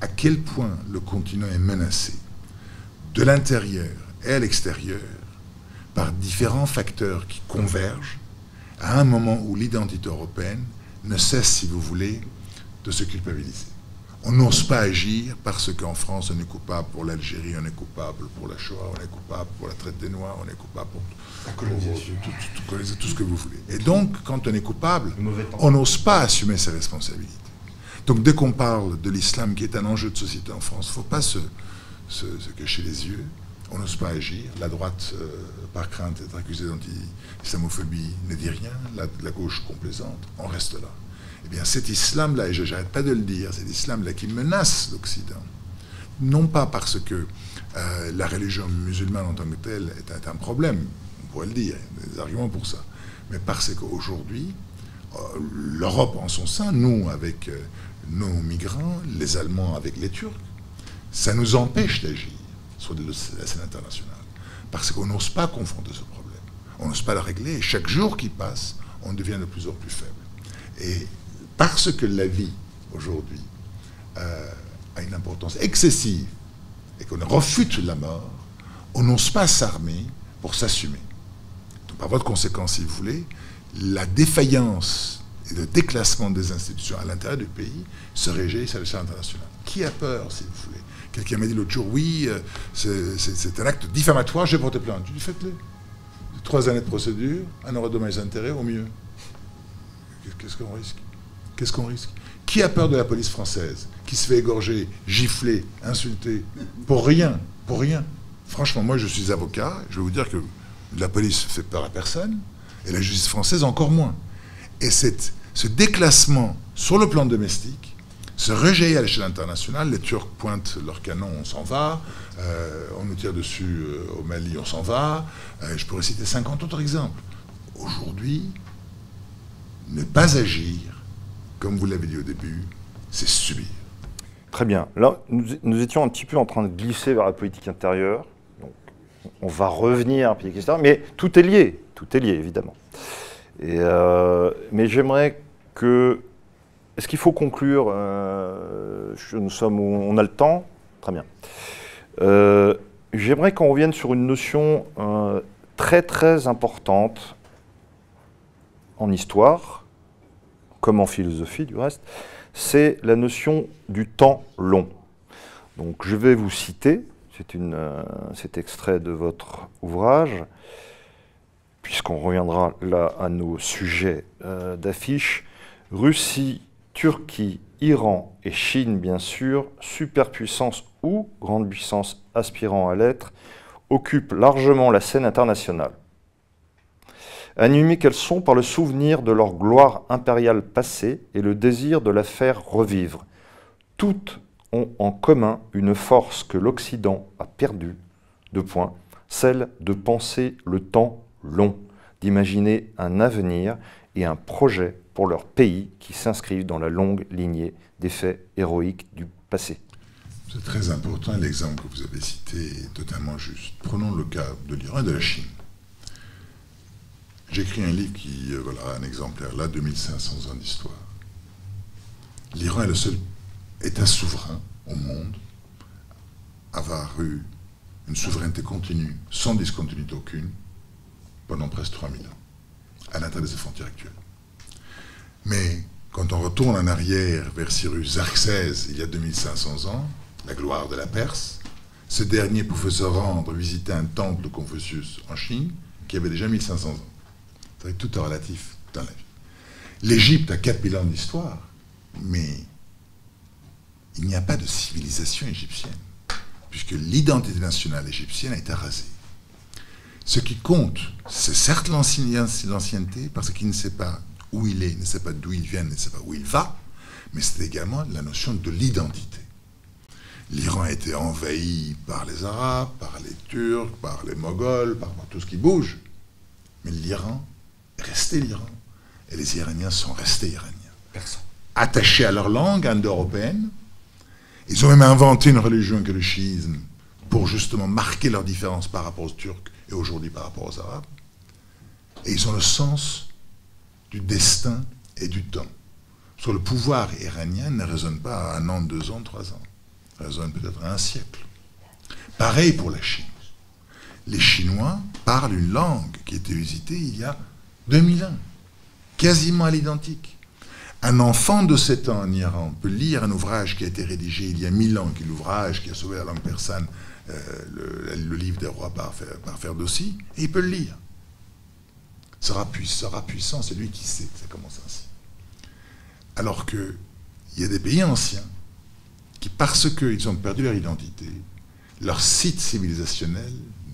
à quel point le continent est menacé, de l'intérieur et à l'extérieur, par différents facteurs qui convergent à un moment où l'identité européenne ne cesse, si vous voulez, de se culpabiliser. On n'ose pas agir parce qu'en France, on est coupable pour l'Algérie, on est coupable pour la Shoah, on est coupable pour la traite des Noirs, on est coupable pour, la colonisation, tout, tout, ce que vous voulez. Et donc, quand on est coupable, on n'ose pas assumer ses responsabilités. Donc, dès qu'on parle de l'islam qui est un enjeu de société en France, il ne faut pas se, se, cacher les yeux. On n'ose pas agir. La droite, euh, par crainte d'être accusée d'anti-islamophobie, ne dit rien. La, la gauche complaisante, on reste là. Eh bien, cet islam-là, et je n'arrête pas de le dire, cet islam-là qui menace l'Occident, non pas parce que euh, la religion musulmane en tant que telle est un problème, on pourrait le dire, il y a des arguments pour ça, mais parce qu'aujourd'hui, euh, l'Europe en son sein, nous avec euh, nos migrants, les Allemands avec les Turcs, ça nous empêche d'agir sur la scène internationale, parce qu'on n'ose pas confronter ce problème, on n'ose pas le régler, et chaque jour qui passe, on devient de plus en plus faible. Et parce que la vie, aujourd'hui, euh, a une importance excessive et qu'on refute la mort, on n'ose pas s'armer pour s'assumer. par votre conséquence, si vous voulez, la défaillance et le déclassement des institutions à l'intérieur du pays se régit sur l'échelle internationale. Qui a peur, si vous voulez? Quelqu'un m'a dit l'autre jour, oui, euh, c'est un acte diffamatoire, j'ai porté plainte. Je lui faites-le. Trois années de procédure, un euro de dommages intérêts au mieux. Qu'est-ce qu'on risque? Qu'est-ce qu'on risque? Qui a peur de la police française Qui se fait égorger, gifler, insulter? Pour rien, pour rien. Franchement, moi je suis avocat, je vais vous dire que la police fait peur à personne, et la justice française encore moins. Et ce déclassement sur le plan domestique se rejet à l'échelle internationale. Les Turcs pointent leurs canons, on s'en va. Euh, on nous tire dessus euh, au Mali, on s'en va. Euh, je pourrais citer 50 autres exemples. Aujourd'hui, ne pas agir comme vous l'avez dit au début, c'est subir. Très bien. Là, nous, étions un petit peu en train de glisser vers la politique intérieure. on va revenir, etc. Mais tout est lié, tout est lié, évidemment. Euh, mais j'aimerais que... Est-ce qu'il faut conclure euh, Nous sommes on a le temps? Très bien. Euh, j'aimerais qu'on revienne sur une notion très très importante en histoire, comme en philosophie du reste, c'est la notion du temps long. Donc je vais vous citer, c'est euh, extrait de votre ouvrage, puisqu'on reviendra là à nos sujets euh, d'affiche. Russie, Turquie, Iran et Chine, bien sûr, superpuissance ou grande puissance aspirant à l'être, occupent largement la scène internationale animées qu'elles sont par le souvenir de leur gloire impériale passée et le désir de la faire revivre. Toutes ont en commun une force que l'Occident a perdue, de point, celle de penser le temps long, d'imaginer un avenir et un projet pour leur pays qui s'inscrivent dans la longue lignée des faits héroïques du passé. C'est très important, l'exemple que vous avez cité est totalement juste. Prenons le cas de l'Iran et de la Chine. J'écris un livre qui, euh, voilà, un exemplaire là, 2500 ans d'histoire. L'Iran est le seul État souverain au monde à avoir eu une souveraineté continue, sans discontinuité aucune, pendant presque 3000 ans, à l'intérieur de ses frontières actuelles. Mais quand on retourne en arrière vers Cyrus Xerxès, il y a 2500 ans, la gloire de la Perse, ce dernier pouvait se rendre visiter un temple de Confucius en Chine qui avait déjà 1500 ans. Tout est relatif dans la vie. L'Égypte a 4000 ans d'histoire, mais il n'y a pas de civilisation égyptienne, puisque l'identité nationale égyptienne a été rasée. Ce qui compte, c'est certes l'ancienneté, parce qu'il ne sait pas où il est, ne sait pas d'où il vient, ne sait pas où il va, mais c'est également la notion de l'identité. L'Iran a été envahi par les Arabes, par les Turcs, par les Moghols, par, tout ce qui bouge. Mais l'Iran est resté l'Iran. Et les Iraniens sont restés Iraniens. Attachés à leur langue indo-européenne. Ils ont même inventé une religion que le chiisme pour justement marquer leur différence par rapport aux Turcs et aujourd'hui par rapport aux Arabes. Et ils ont le sens du destin et du temps. Sur le pouvoir iranien ne résonne pas à un an, deux ans, trois ans. résonne peut-être à un siècle. Pareil pour la Chine. Les Chinois parlent une langue qui était usitée il y a 2000 ans, quasiment à l'identique. Un enfant de 7 ans en Iran peut lire un ouvrage qui a été rédigé il y a 1000 ans, qui est l'ouvrage qui a sauvé la langue persane, euh, le, livre des rois par, par et il peut le lire sera, sera puissant celui qui sait. Ça commence ainsi. Alors qu'il y a des pays anciens qui, parce qu'ils ont perdu leur identité, leur site civilisationnel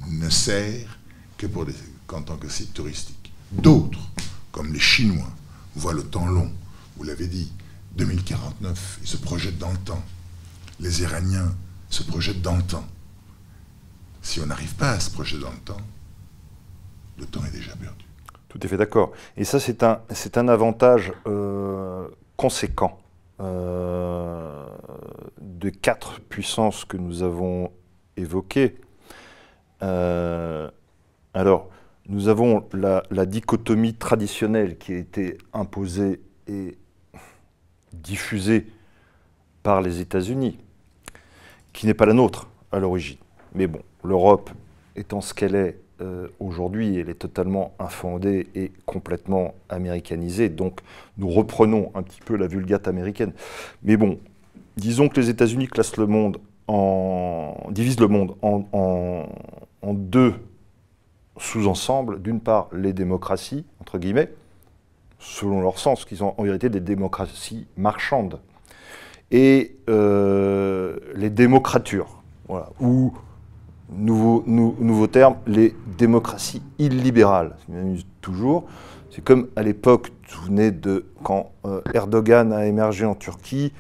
ne sert que pour qu'en tant que site touristique. D'autres, comme les Chinois, voient le temps long. Vous l'avez dit, 2049, ils se projettent dans le temps. Les Iraniens se projettent dans le temps. Si on n'arrive pas à se projeter dans le temps, le temps est déjà perdu. Tout à fait d'accord. Et ça, c'est un, avantage euh, conséquent euh, de quatre puissances que nous avons évoquées. Euh, alors, nous avons la, dichotomie traditionnelle qui a été imposée et diffusée par les États-Unis, qui n'est pas la nôtre à l'origine. Mais bon, l'Europe étant ce qu'elle est, euh, aujourd'hui, elle est totalement infondée et complètement américanisée. Donc, nous reprenons un petit peu la vulgate américaine. Mais bon, disons que les États-Unis classent le monde en, divisent le monde en deux sous-ensembles. D'une part, les démocraties, entre guillemets, selon leur sens, qui sont en vérité des démocraties marchandes, et euh, les démocratures, nouveau, nouveau terme, les démocraties illibérales. Ça m'amuse toujours. C'est comme à l'époque, vous venez de quand euh, Erdogan a émergé en Turquie,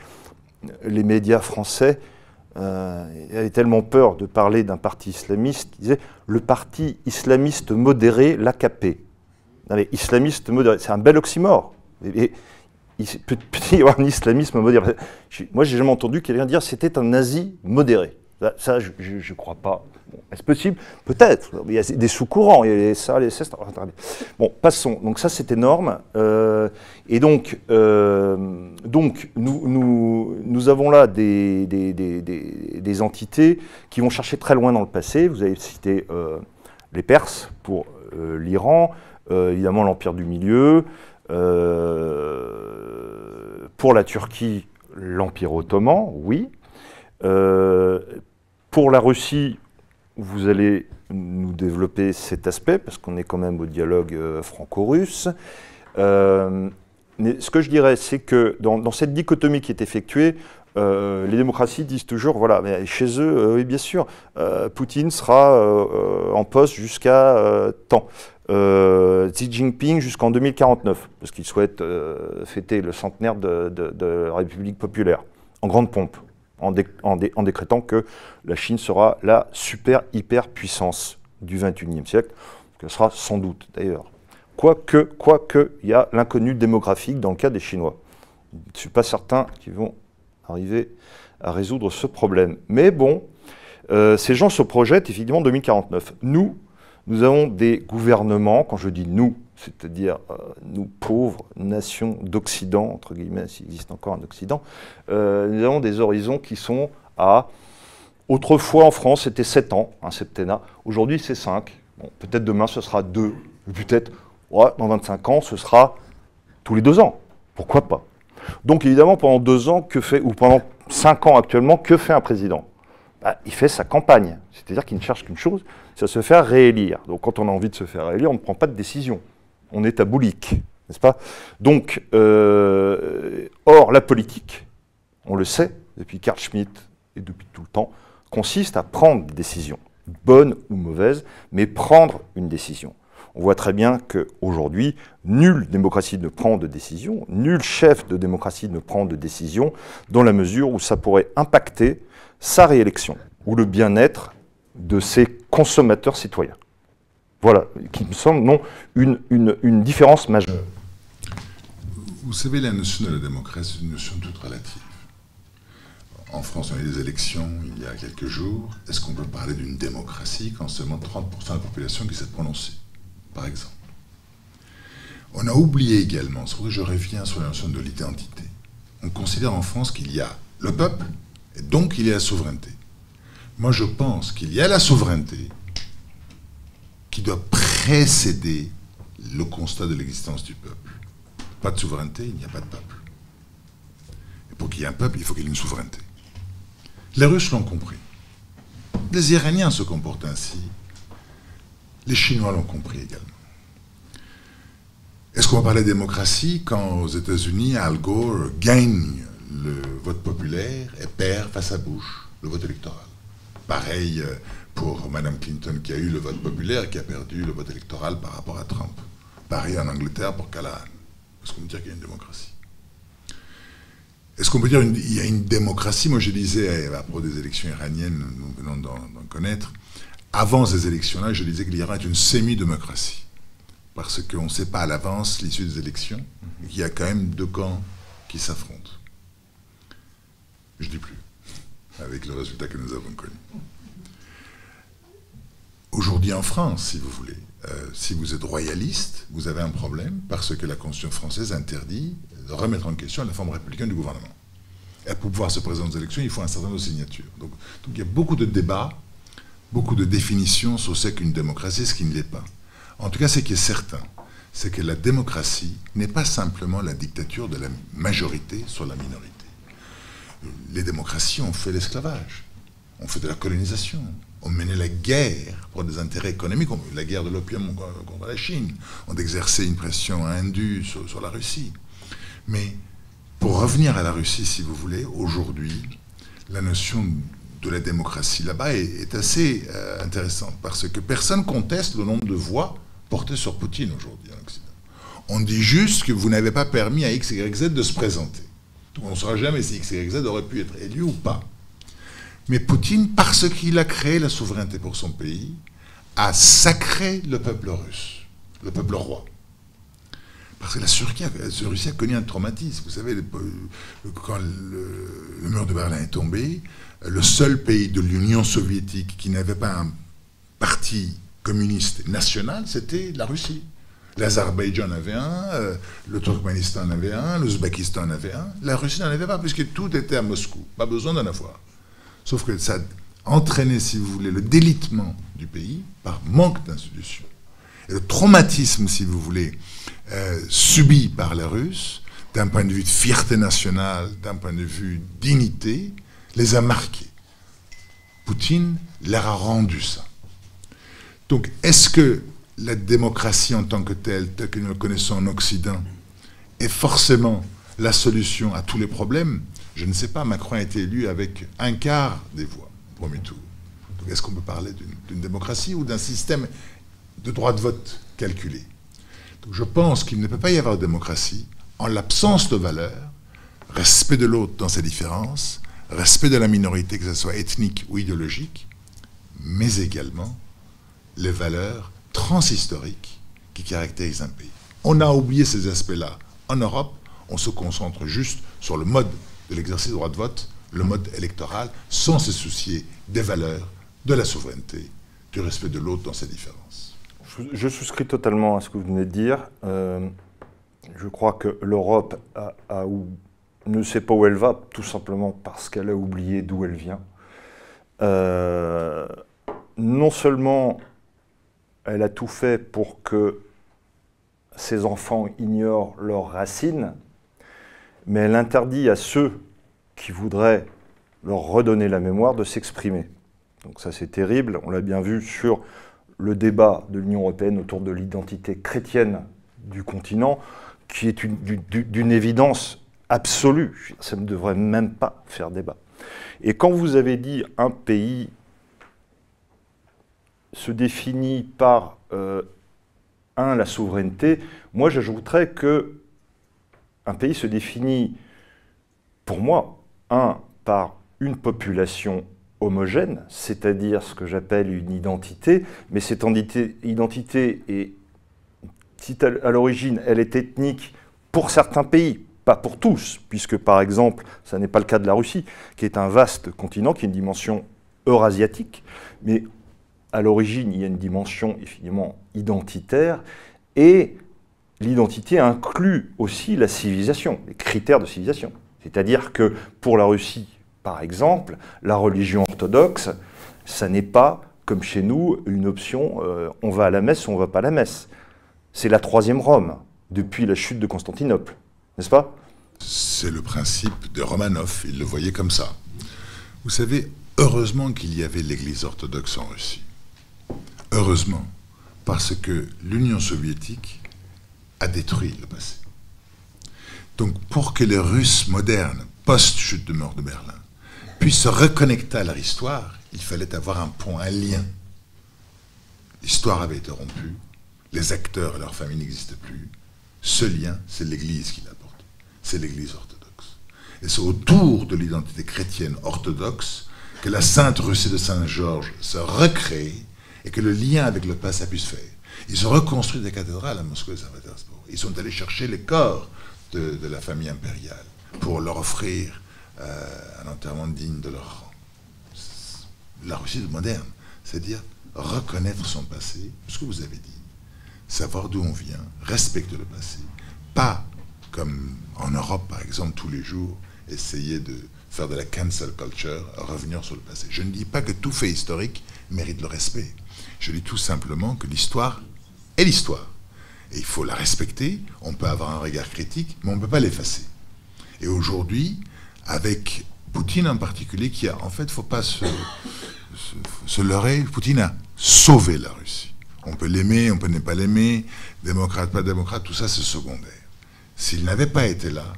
les médias français euh, avaient tellement peur de parler d'un parti islamiste qu'ils disaient le parti islamiste modéré, l'AKP. Islamiste modéré, c'est un bel oxymore. Il peut, y avoir un islamisme modéré. Moi, j'ai jamais entendu quelqu'un dire c'était un nazi modéré. Ça, je ne crois pas. Est-ce possible? Peut-être. Il y a des sous-courants, il y a les ça, les Bon, passons. Donc ça, c'est énorme. Euh, et donc, euh, donc nous, nous, nous, avons là des, des, des, des, entités qui vont chercher très loin dans le passé. Vous avez cité euh, les Perses pour l'Iran, évidemment l'Empire du Milieu, pour la Turquie, l'Empire ottoman, oui. Pour la Russie, vous allez nous développer cet aspect, parce qu'on est quand même au dialogue euh, franco-russe. Euh, mais ce que je dirais, c'est que dans, cette dichotomie qui est effectuée, euh, les démocraties disent toujours, voilà, mais chez eux, oui, bien sûr, Poutine sera en poste jusqu'à temps. Xi Jinping jusqu'en 2049, parce qu'il souhaite fêter le centenaire de la République populaire, en grande pompe en, décrétant que la Chine sera la super hyper puissance du 21e siècle, qu'elle sera sans doute d'ailleurs. Quoique, quoique, il y a l'inconnu démographique dans le cas des Chinois. Je ne suis pas certain qu'ils vont arriver à résoudre ce problème. Mais bon, euh, ces gens se projettent effectivement en 2049. Nous, nous avons des gouvernements, quand je dis nous, c'est-à-dire euh, nous pauvres nations d'Occident, entre guillemets, s'il existe encore un Occident, euh, nous avons des horizons qui sont à... Autrefois en France, c'était 7 ans, un septennat. Aujourd'hui, c'est 5. Bon, peut-être demain, ce sera 2. Peut-être, dans 25 ans, ce sera tous les 2 ans. Pourquoi pas? Donc évidemment, pendant 2 ans, que fait, ou pendant 5 ans actuellement, que fait un président? Bah, Il fait sa campagne. C'est-à-dire qu'il ne cherche qu'une chose, c'est à se faire réélire. Donc quand on a envie de se faire réélire, on ne prend pas de décision on est à n'est-ce pas? Donc, euh, or, la politique, on le sait, depuis Carl Schmitt et depuis tout le temps, consiste à prendre des décisions, bonnes ou mauvaises, mais prendre une décision. On voit très bien qu'aujourd'hui, nulle démocratie ne prend de décision, nul chef de démocratie ne prend de décision, dans la mesure où ça pourrait impacter sa réélection ou le bien-être de ses consommateurs citoyens. Voilà, qui me semble, non, une, une, différence majeure. Vous savez, la notion de la démocratie est une notion toute relative. En France, on a eu des élections il y a quelques jours. Est-ce qu'on peut parler d'une démocratie quand seulement 30% de la population qui s'est prononcée, par exemple? On a oublié également, c'est je reviens sur la notion de l'identité. On considère en France qu'il y a le peuple, et donc il y a la souveraineté. Moi, je pense qu'il y a la souveraineté, qui doit précéder le constat de l'existence du peuple. Pas de souveraineté, il n'y a pas de peuple. Et pour qu'il y ait un peuple, il faut qu'il y ait une souveraineté. Les Russes l'ont compris. Les Iraniens se comportent ainsi. Les Chinois l'ont compris également. Est-ce qu'on va parler de démocratie quand aux États-Unis, Al Gore gagne le vote populaire et perd face à Bush le vote électoral? Pareil euh, pour Mme Clinton qui a eu le vote populaire et qui a perdu le vote électoral par rapport à Trump. Pareil en Angleterre pour Callahan. Est-ce qu'on peut dire qu'il y a une démocratie? Est-ce qu'on peut dire qu'il y a une démocratie? Moi je disais à propos des élections iraniennes, nous venons d'en connaître, avant ces élections-là, je disais qu'il y aura une semi-démocratie. Parce qu'on ne sait pas à l'avance l'issue des élections, Il y a quand même deux camps qui s'affrontent. Je ne dis plus, avec le résultat que nous avons connu. Aujourd'hui en France, si vous voulez, euh, si vous êtes royaliste, vous avez un problème parce que la Constitution française interdit de remettre en question la forme républicaine du gouvernement. Et pour pouvoir se présenter aux élections, il faut un certain nombre de signatures. Donc, il y a beaucoup de débats, beaucoup de définitions sur ce qu'une démocratie et ce qui ne l'est pas. En tout cas, ce qui est certain, c'est que la démocratie n'est pas simplement la dictature de la majorité sur la minorité. Les démocraties ont fait l'esclavage, ont fait de la colonisation, on menait la guerre pour des intérêts économiques, la guerre de l'opium contre la Chine, on exerçait une pression indue sur, la Russie. Mais pour revenir à la Russie, si vous voulez, aujourd'hui, la notion de la démocratie là-bas est, assez euh, intéressante parce que personne conteste le nombre de voix portées sur Poutine aujourd'hui en Occident. On dit juste que vous n'avez pas permis à X, Y, Z de se présenter. on ne saura jamais si X, Y, Z aurait pu être élu ou pas. Mais Poutine, parce qu'il a créé la souveraineté pour son pays, a sacré le peuple russe, le peuple roi. Parce que la, Russie a connu un traumatisme. Vous savez, quand le, mur de Berlin est tombé, le seul pays de l'Union soviétique qui n'avait pas un parti communiste national, c'était la Russie. L'Azerbaïdjan en avait un, euh, le Turkménistan en avait un, l'Ouzbékistan en avait un. La Russie n'en avait pas, puisque tout était à Moscou. Pas besoin d'en avoir. Sauf que ça a entraîné, si vous voulez, le délitement du pays par manque d'institutions. Et le traumatisme, si vous voulez, euh, subi par les Russes, d'un point de vue de fierté nationale, d'un point de vue dignité, les a marqués. Poutine leur a rendu ça. Donc, est-ce que la démocratie en tant que telle, telle que nous la connaissons en Occident, est forcément la solution à tous les problèmes? Je ne sais pas, Macron a été élu avec un quart des voix au premier tour. Est-ce qu'on peut parler d'une démocratie ou d'un système de droit de vote calculé? Je pense qu'il ne peut pas y avoir de démocratie en l'absence de valeurs, respect de l'autre dans ses différences, respect de la minorité, que ce soit ethnique ou idéologique, mais également les valeurs transhistoriques qui caractérisent un pays. On a oublié ces aspects-là. En Europe, on se concentre juste sur le mode de l'exercice du droit de vote, le mode électoral, sans se soucier des valeurs, de la souveraineté, du respect de l'autre dans ses différences. Je, souscris totalement à ce que vous venez de dire. Euh, je crois que l'Europe ne sait pas où elle va, tout simplement parce qu'elle a oublié d'où elle vient. Euh, non seulement elle a tout fait pour que ses enfants ignorent leurs racines, mais elle interdit à ceux qui voudraient leur redonner la mémoire de s'exprimer. Donc ça c'est terrible, on l'a bien vu sur le débat de l'Union européenne autour de l'identité chrétienne du continent, qui est d'une évidence absolue. Ça ne devrait même pas faire débat. Et quand vous avez dit un pays se définit par, euh, un, la souveraineté, moi j'ajouterais que un pays se définit, pour moi, un, par une population homogène, c'est-à-dire ce que j'appelle une identité, mais cette identité est, à l'origine elle est ethnique pour certains pays, pas pour tous, puisque par exemple, ça n'est pas le cas de la Russie, qui est un vaste continent, qui a une dimension eurasiatique, mais à l'origine, il y a une dimension évidemment identitaire, et l'identité inclut aussi la civilisation, les critères de civilisation. C'est-à-dire que pour la Russie, par exemple, la religion orthodoxe, ça n'est pas, comme chez nous, une option euh, on va à la messe ou on ne va pas à la messe. C'est la troisième Rome, depuis la chute de Constantinople, n'est-ce pas? C'est le principe de Romanov, il le voyait comme ça. Vous savez, heureusement qu'il y avait l'Église orthodoxe en Russie. Heureusement, parce que l'Union soviétique a détruit le passé. Donc pour que les Russes modernes, post-chute de mort de Berlin, puissent se reconnecter à leur histoire, il fallait avoir un pont, un lien. L'histoire avait été rompue, les acteurs et leurs familles n'existaient plus. Ce lien, c'est l'Église qui l'apporte. C'est l'Église orthodoxe. Et c'est autour de l'identité chrétienne orthodoxe que la Sainte Russie de Saint-Georges se recrée et que le lien avec le passé puisse faire. Ils ont reconstruit des cathédrales à Moscou et Saint-Pétersbourg. Ils sont allés chercher les corps de, la famille impériale pour leur offrir euh, un enterrement digne de leur rang. La Russie moderne, c'est-à-dire reconnaître son passé, ce que vous avez dit, savoir d'où on vient, respecter le passé, pas comme en Europe par exemple tous les jours, essayer de faire de la cancel culture, revenir sur le passé. Je ne dis pas que tout fait historique mérite le respect. Je dis tout simplement que l'histoire est l'histoire. Et il faut la respecter, on peut avoir un regard critique, mais on ne peut pas l'effacer. Et aujourd'hui, avec Poutine en particulier, qui a, en fait, il ne faut pas se, se, leurrer, Poutine a sauvé la Russie. On peut l'aimer, on peut ne pas l'aimer, démocrate, pas démocrate, tout ça c'est secondaire. S'il n'avait pas été là,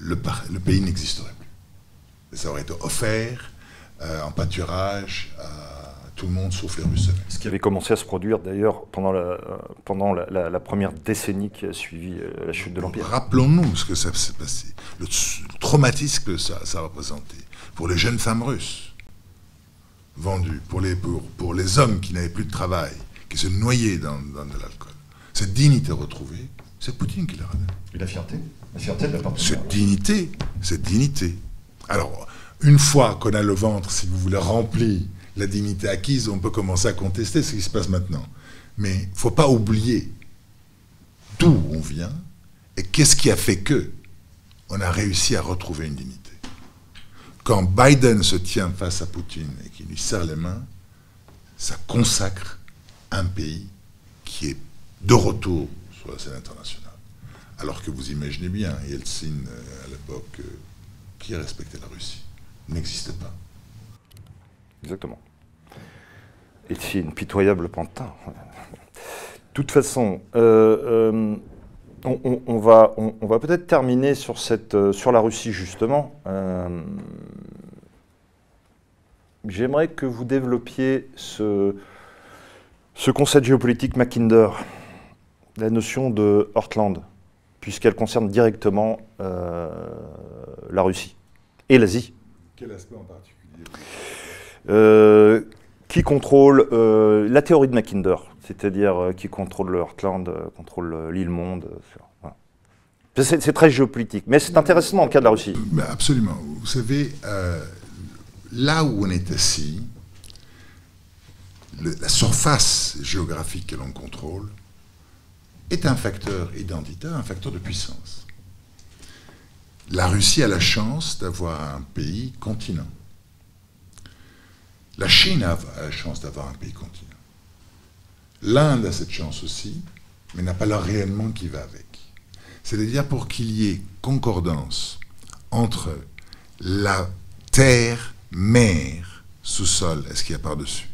le, pays n'existerait plus. Ça aurait été offert euh, en pâturage tout le monde sauf les Russes. Ce qui avait commencé à se produire d'ailleurs pendant, la, euh, pendant la, première décennie qui a suivi euh, la chute de l'Empire. Rappelons-nous ce que ça s'est passé, le, traumatisme que ça, ça, a représenté pour les jeunes femmes russes vendues, pour les, pour, pour les hommes qui n'avaient plus de travail, qui se noyaient dans, dans de l'alcool. Cette dignité retrouvée, c'est Poutine qui l'a ramenée. Et la fierté? La fierté de la Cette dignité, cette dignité. Alors, une fois qu'on a le ventre, si vous voulez, rempli la dignité acquise, on peut commencer à contester ce qui se passe maintenant. Mais il ne faut pas oublier d'où on vient et qu'est-ce qui a fait que on a réussi à retrouver une dignité. Quand Biden se tient face à Poutine et qu'il lui serre les mains, ça consacre un pays qui est de retour sur la scène internationale. Alors que vous imaginez bien, Yeltsin, euh, à l'époque, euh, qui respectait la Russie, n'existait pas. Exactement. Et c'est une pitoyable pantin. De toute façon, euh, euh, on, va, on, va peut-être terminer sur, cette, euh, sur la Russie, justement. J'aimerais que vous développiez ce, ce concept géopolitique Mackinder, la notion de Heartland, puisqu'elle concerne directement la Russie et l'Asie. Quel aspect en particulier? Qui contrôle euh, la théorie de Mackinder. c'est-à-dire qui contrôle le Heartland, contrôle l'île Monde. C'est très géopolitique, mais c'est intéressant dans le cas de la Russie. absolument. Vous savez, là où on est assis, la surface géographique que l'on contrôle est un facteur identitaire, un facteur de puissance. La Russie a la chance d'avoir un pays continent. La Chine a la chance d'avoir un pays continent. L'Inde a cette chance aussi, mais n'a pas le réellement qui va avec. C'est-à-dire pour qu'il y ait concordance entre la terre, mer, sous-sol, est-ce qu'il y a par-dessus,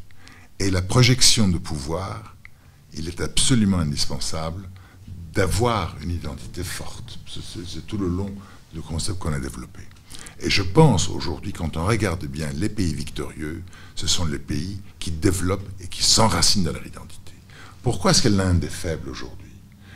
et la projection de pouvoir, il est absolument indispensable d'avoir une identité forte. C'est tout le long du concept qu'on a développé. Et je pense aujourd'hui, quand on regarde bien les pays victorieux, ce sont les pays qui développent et qui s'enracinent dans leur identité. Pourquoi est-ce que l'Inde est faible aujourd'hui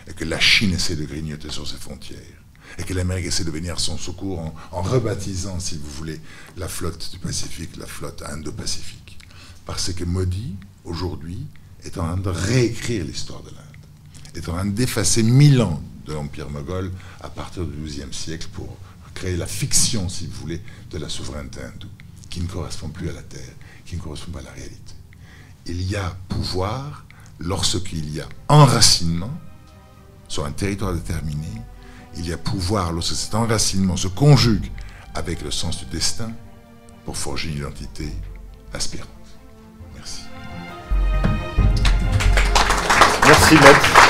Et que la Chine essaie de grignoter sur ses frontières et que l'Amérique essaie de venir à son secours en, rebaptisant, si vous voulez, la flotte du Pacifique, la flotte Indo-Pacifique? Parce que Modi, aujourd'hui, est en train de réécrire l'histoire de l'Inde, est en train d'effacer mille ans de l'Empire moghol à partir du XIIe siècle pour créer la fiction, si vous voulez, de la souveraineté hindoue, qui ne correspond plus à la terre, qui ne correspond pas à la réalité. Il y a pouvoir lorsqu'il y a enracinement sur un territoire déterminé, il y a pouvoir lorsque cet enracinement se conjugue avec le sens du destin pour forger une identité aspirante. Merci, Maître.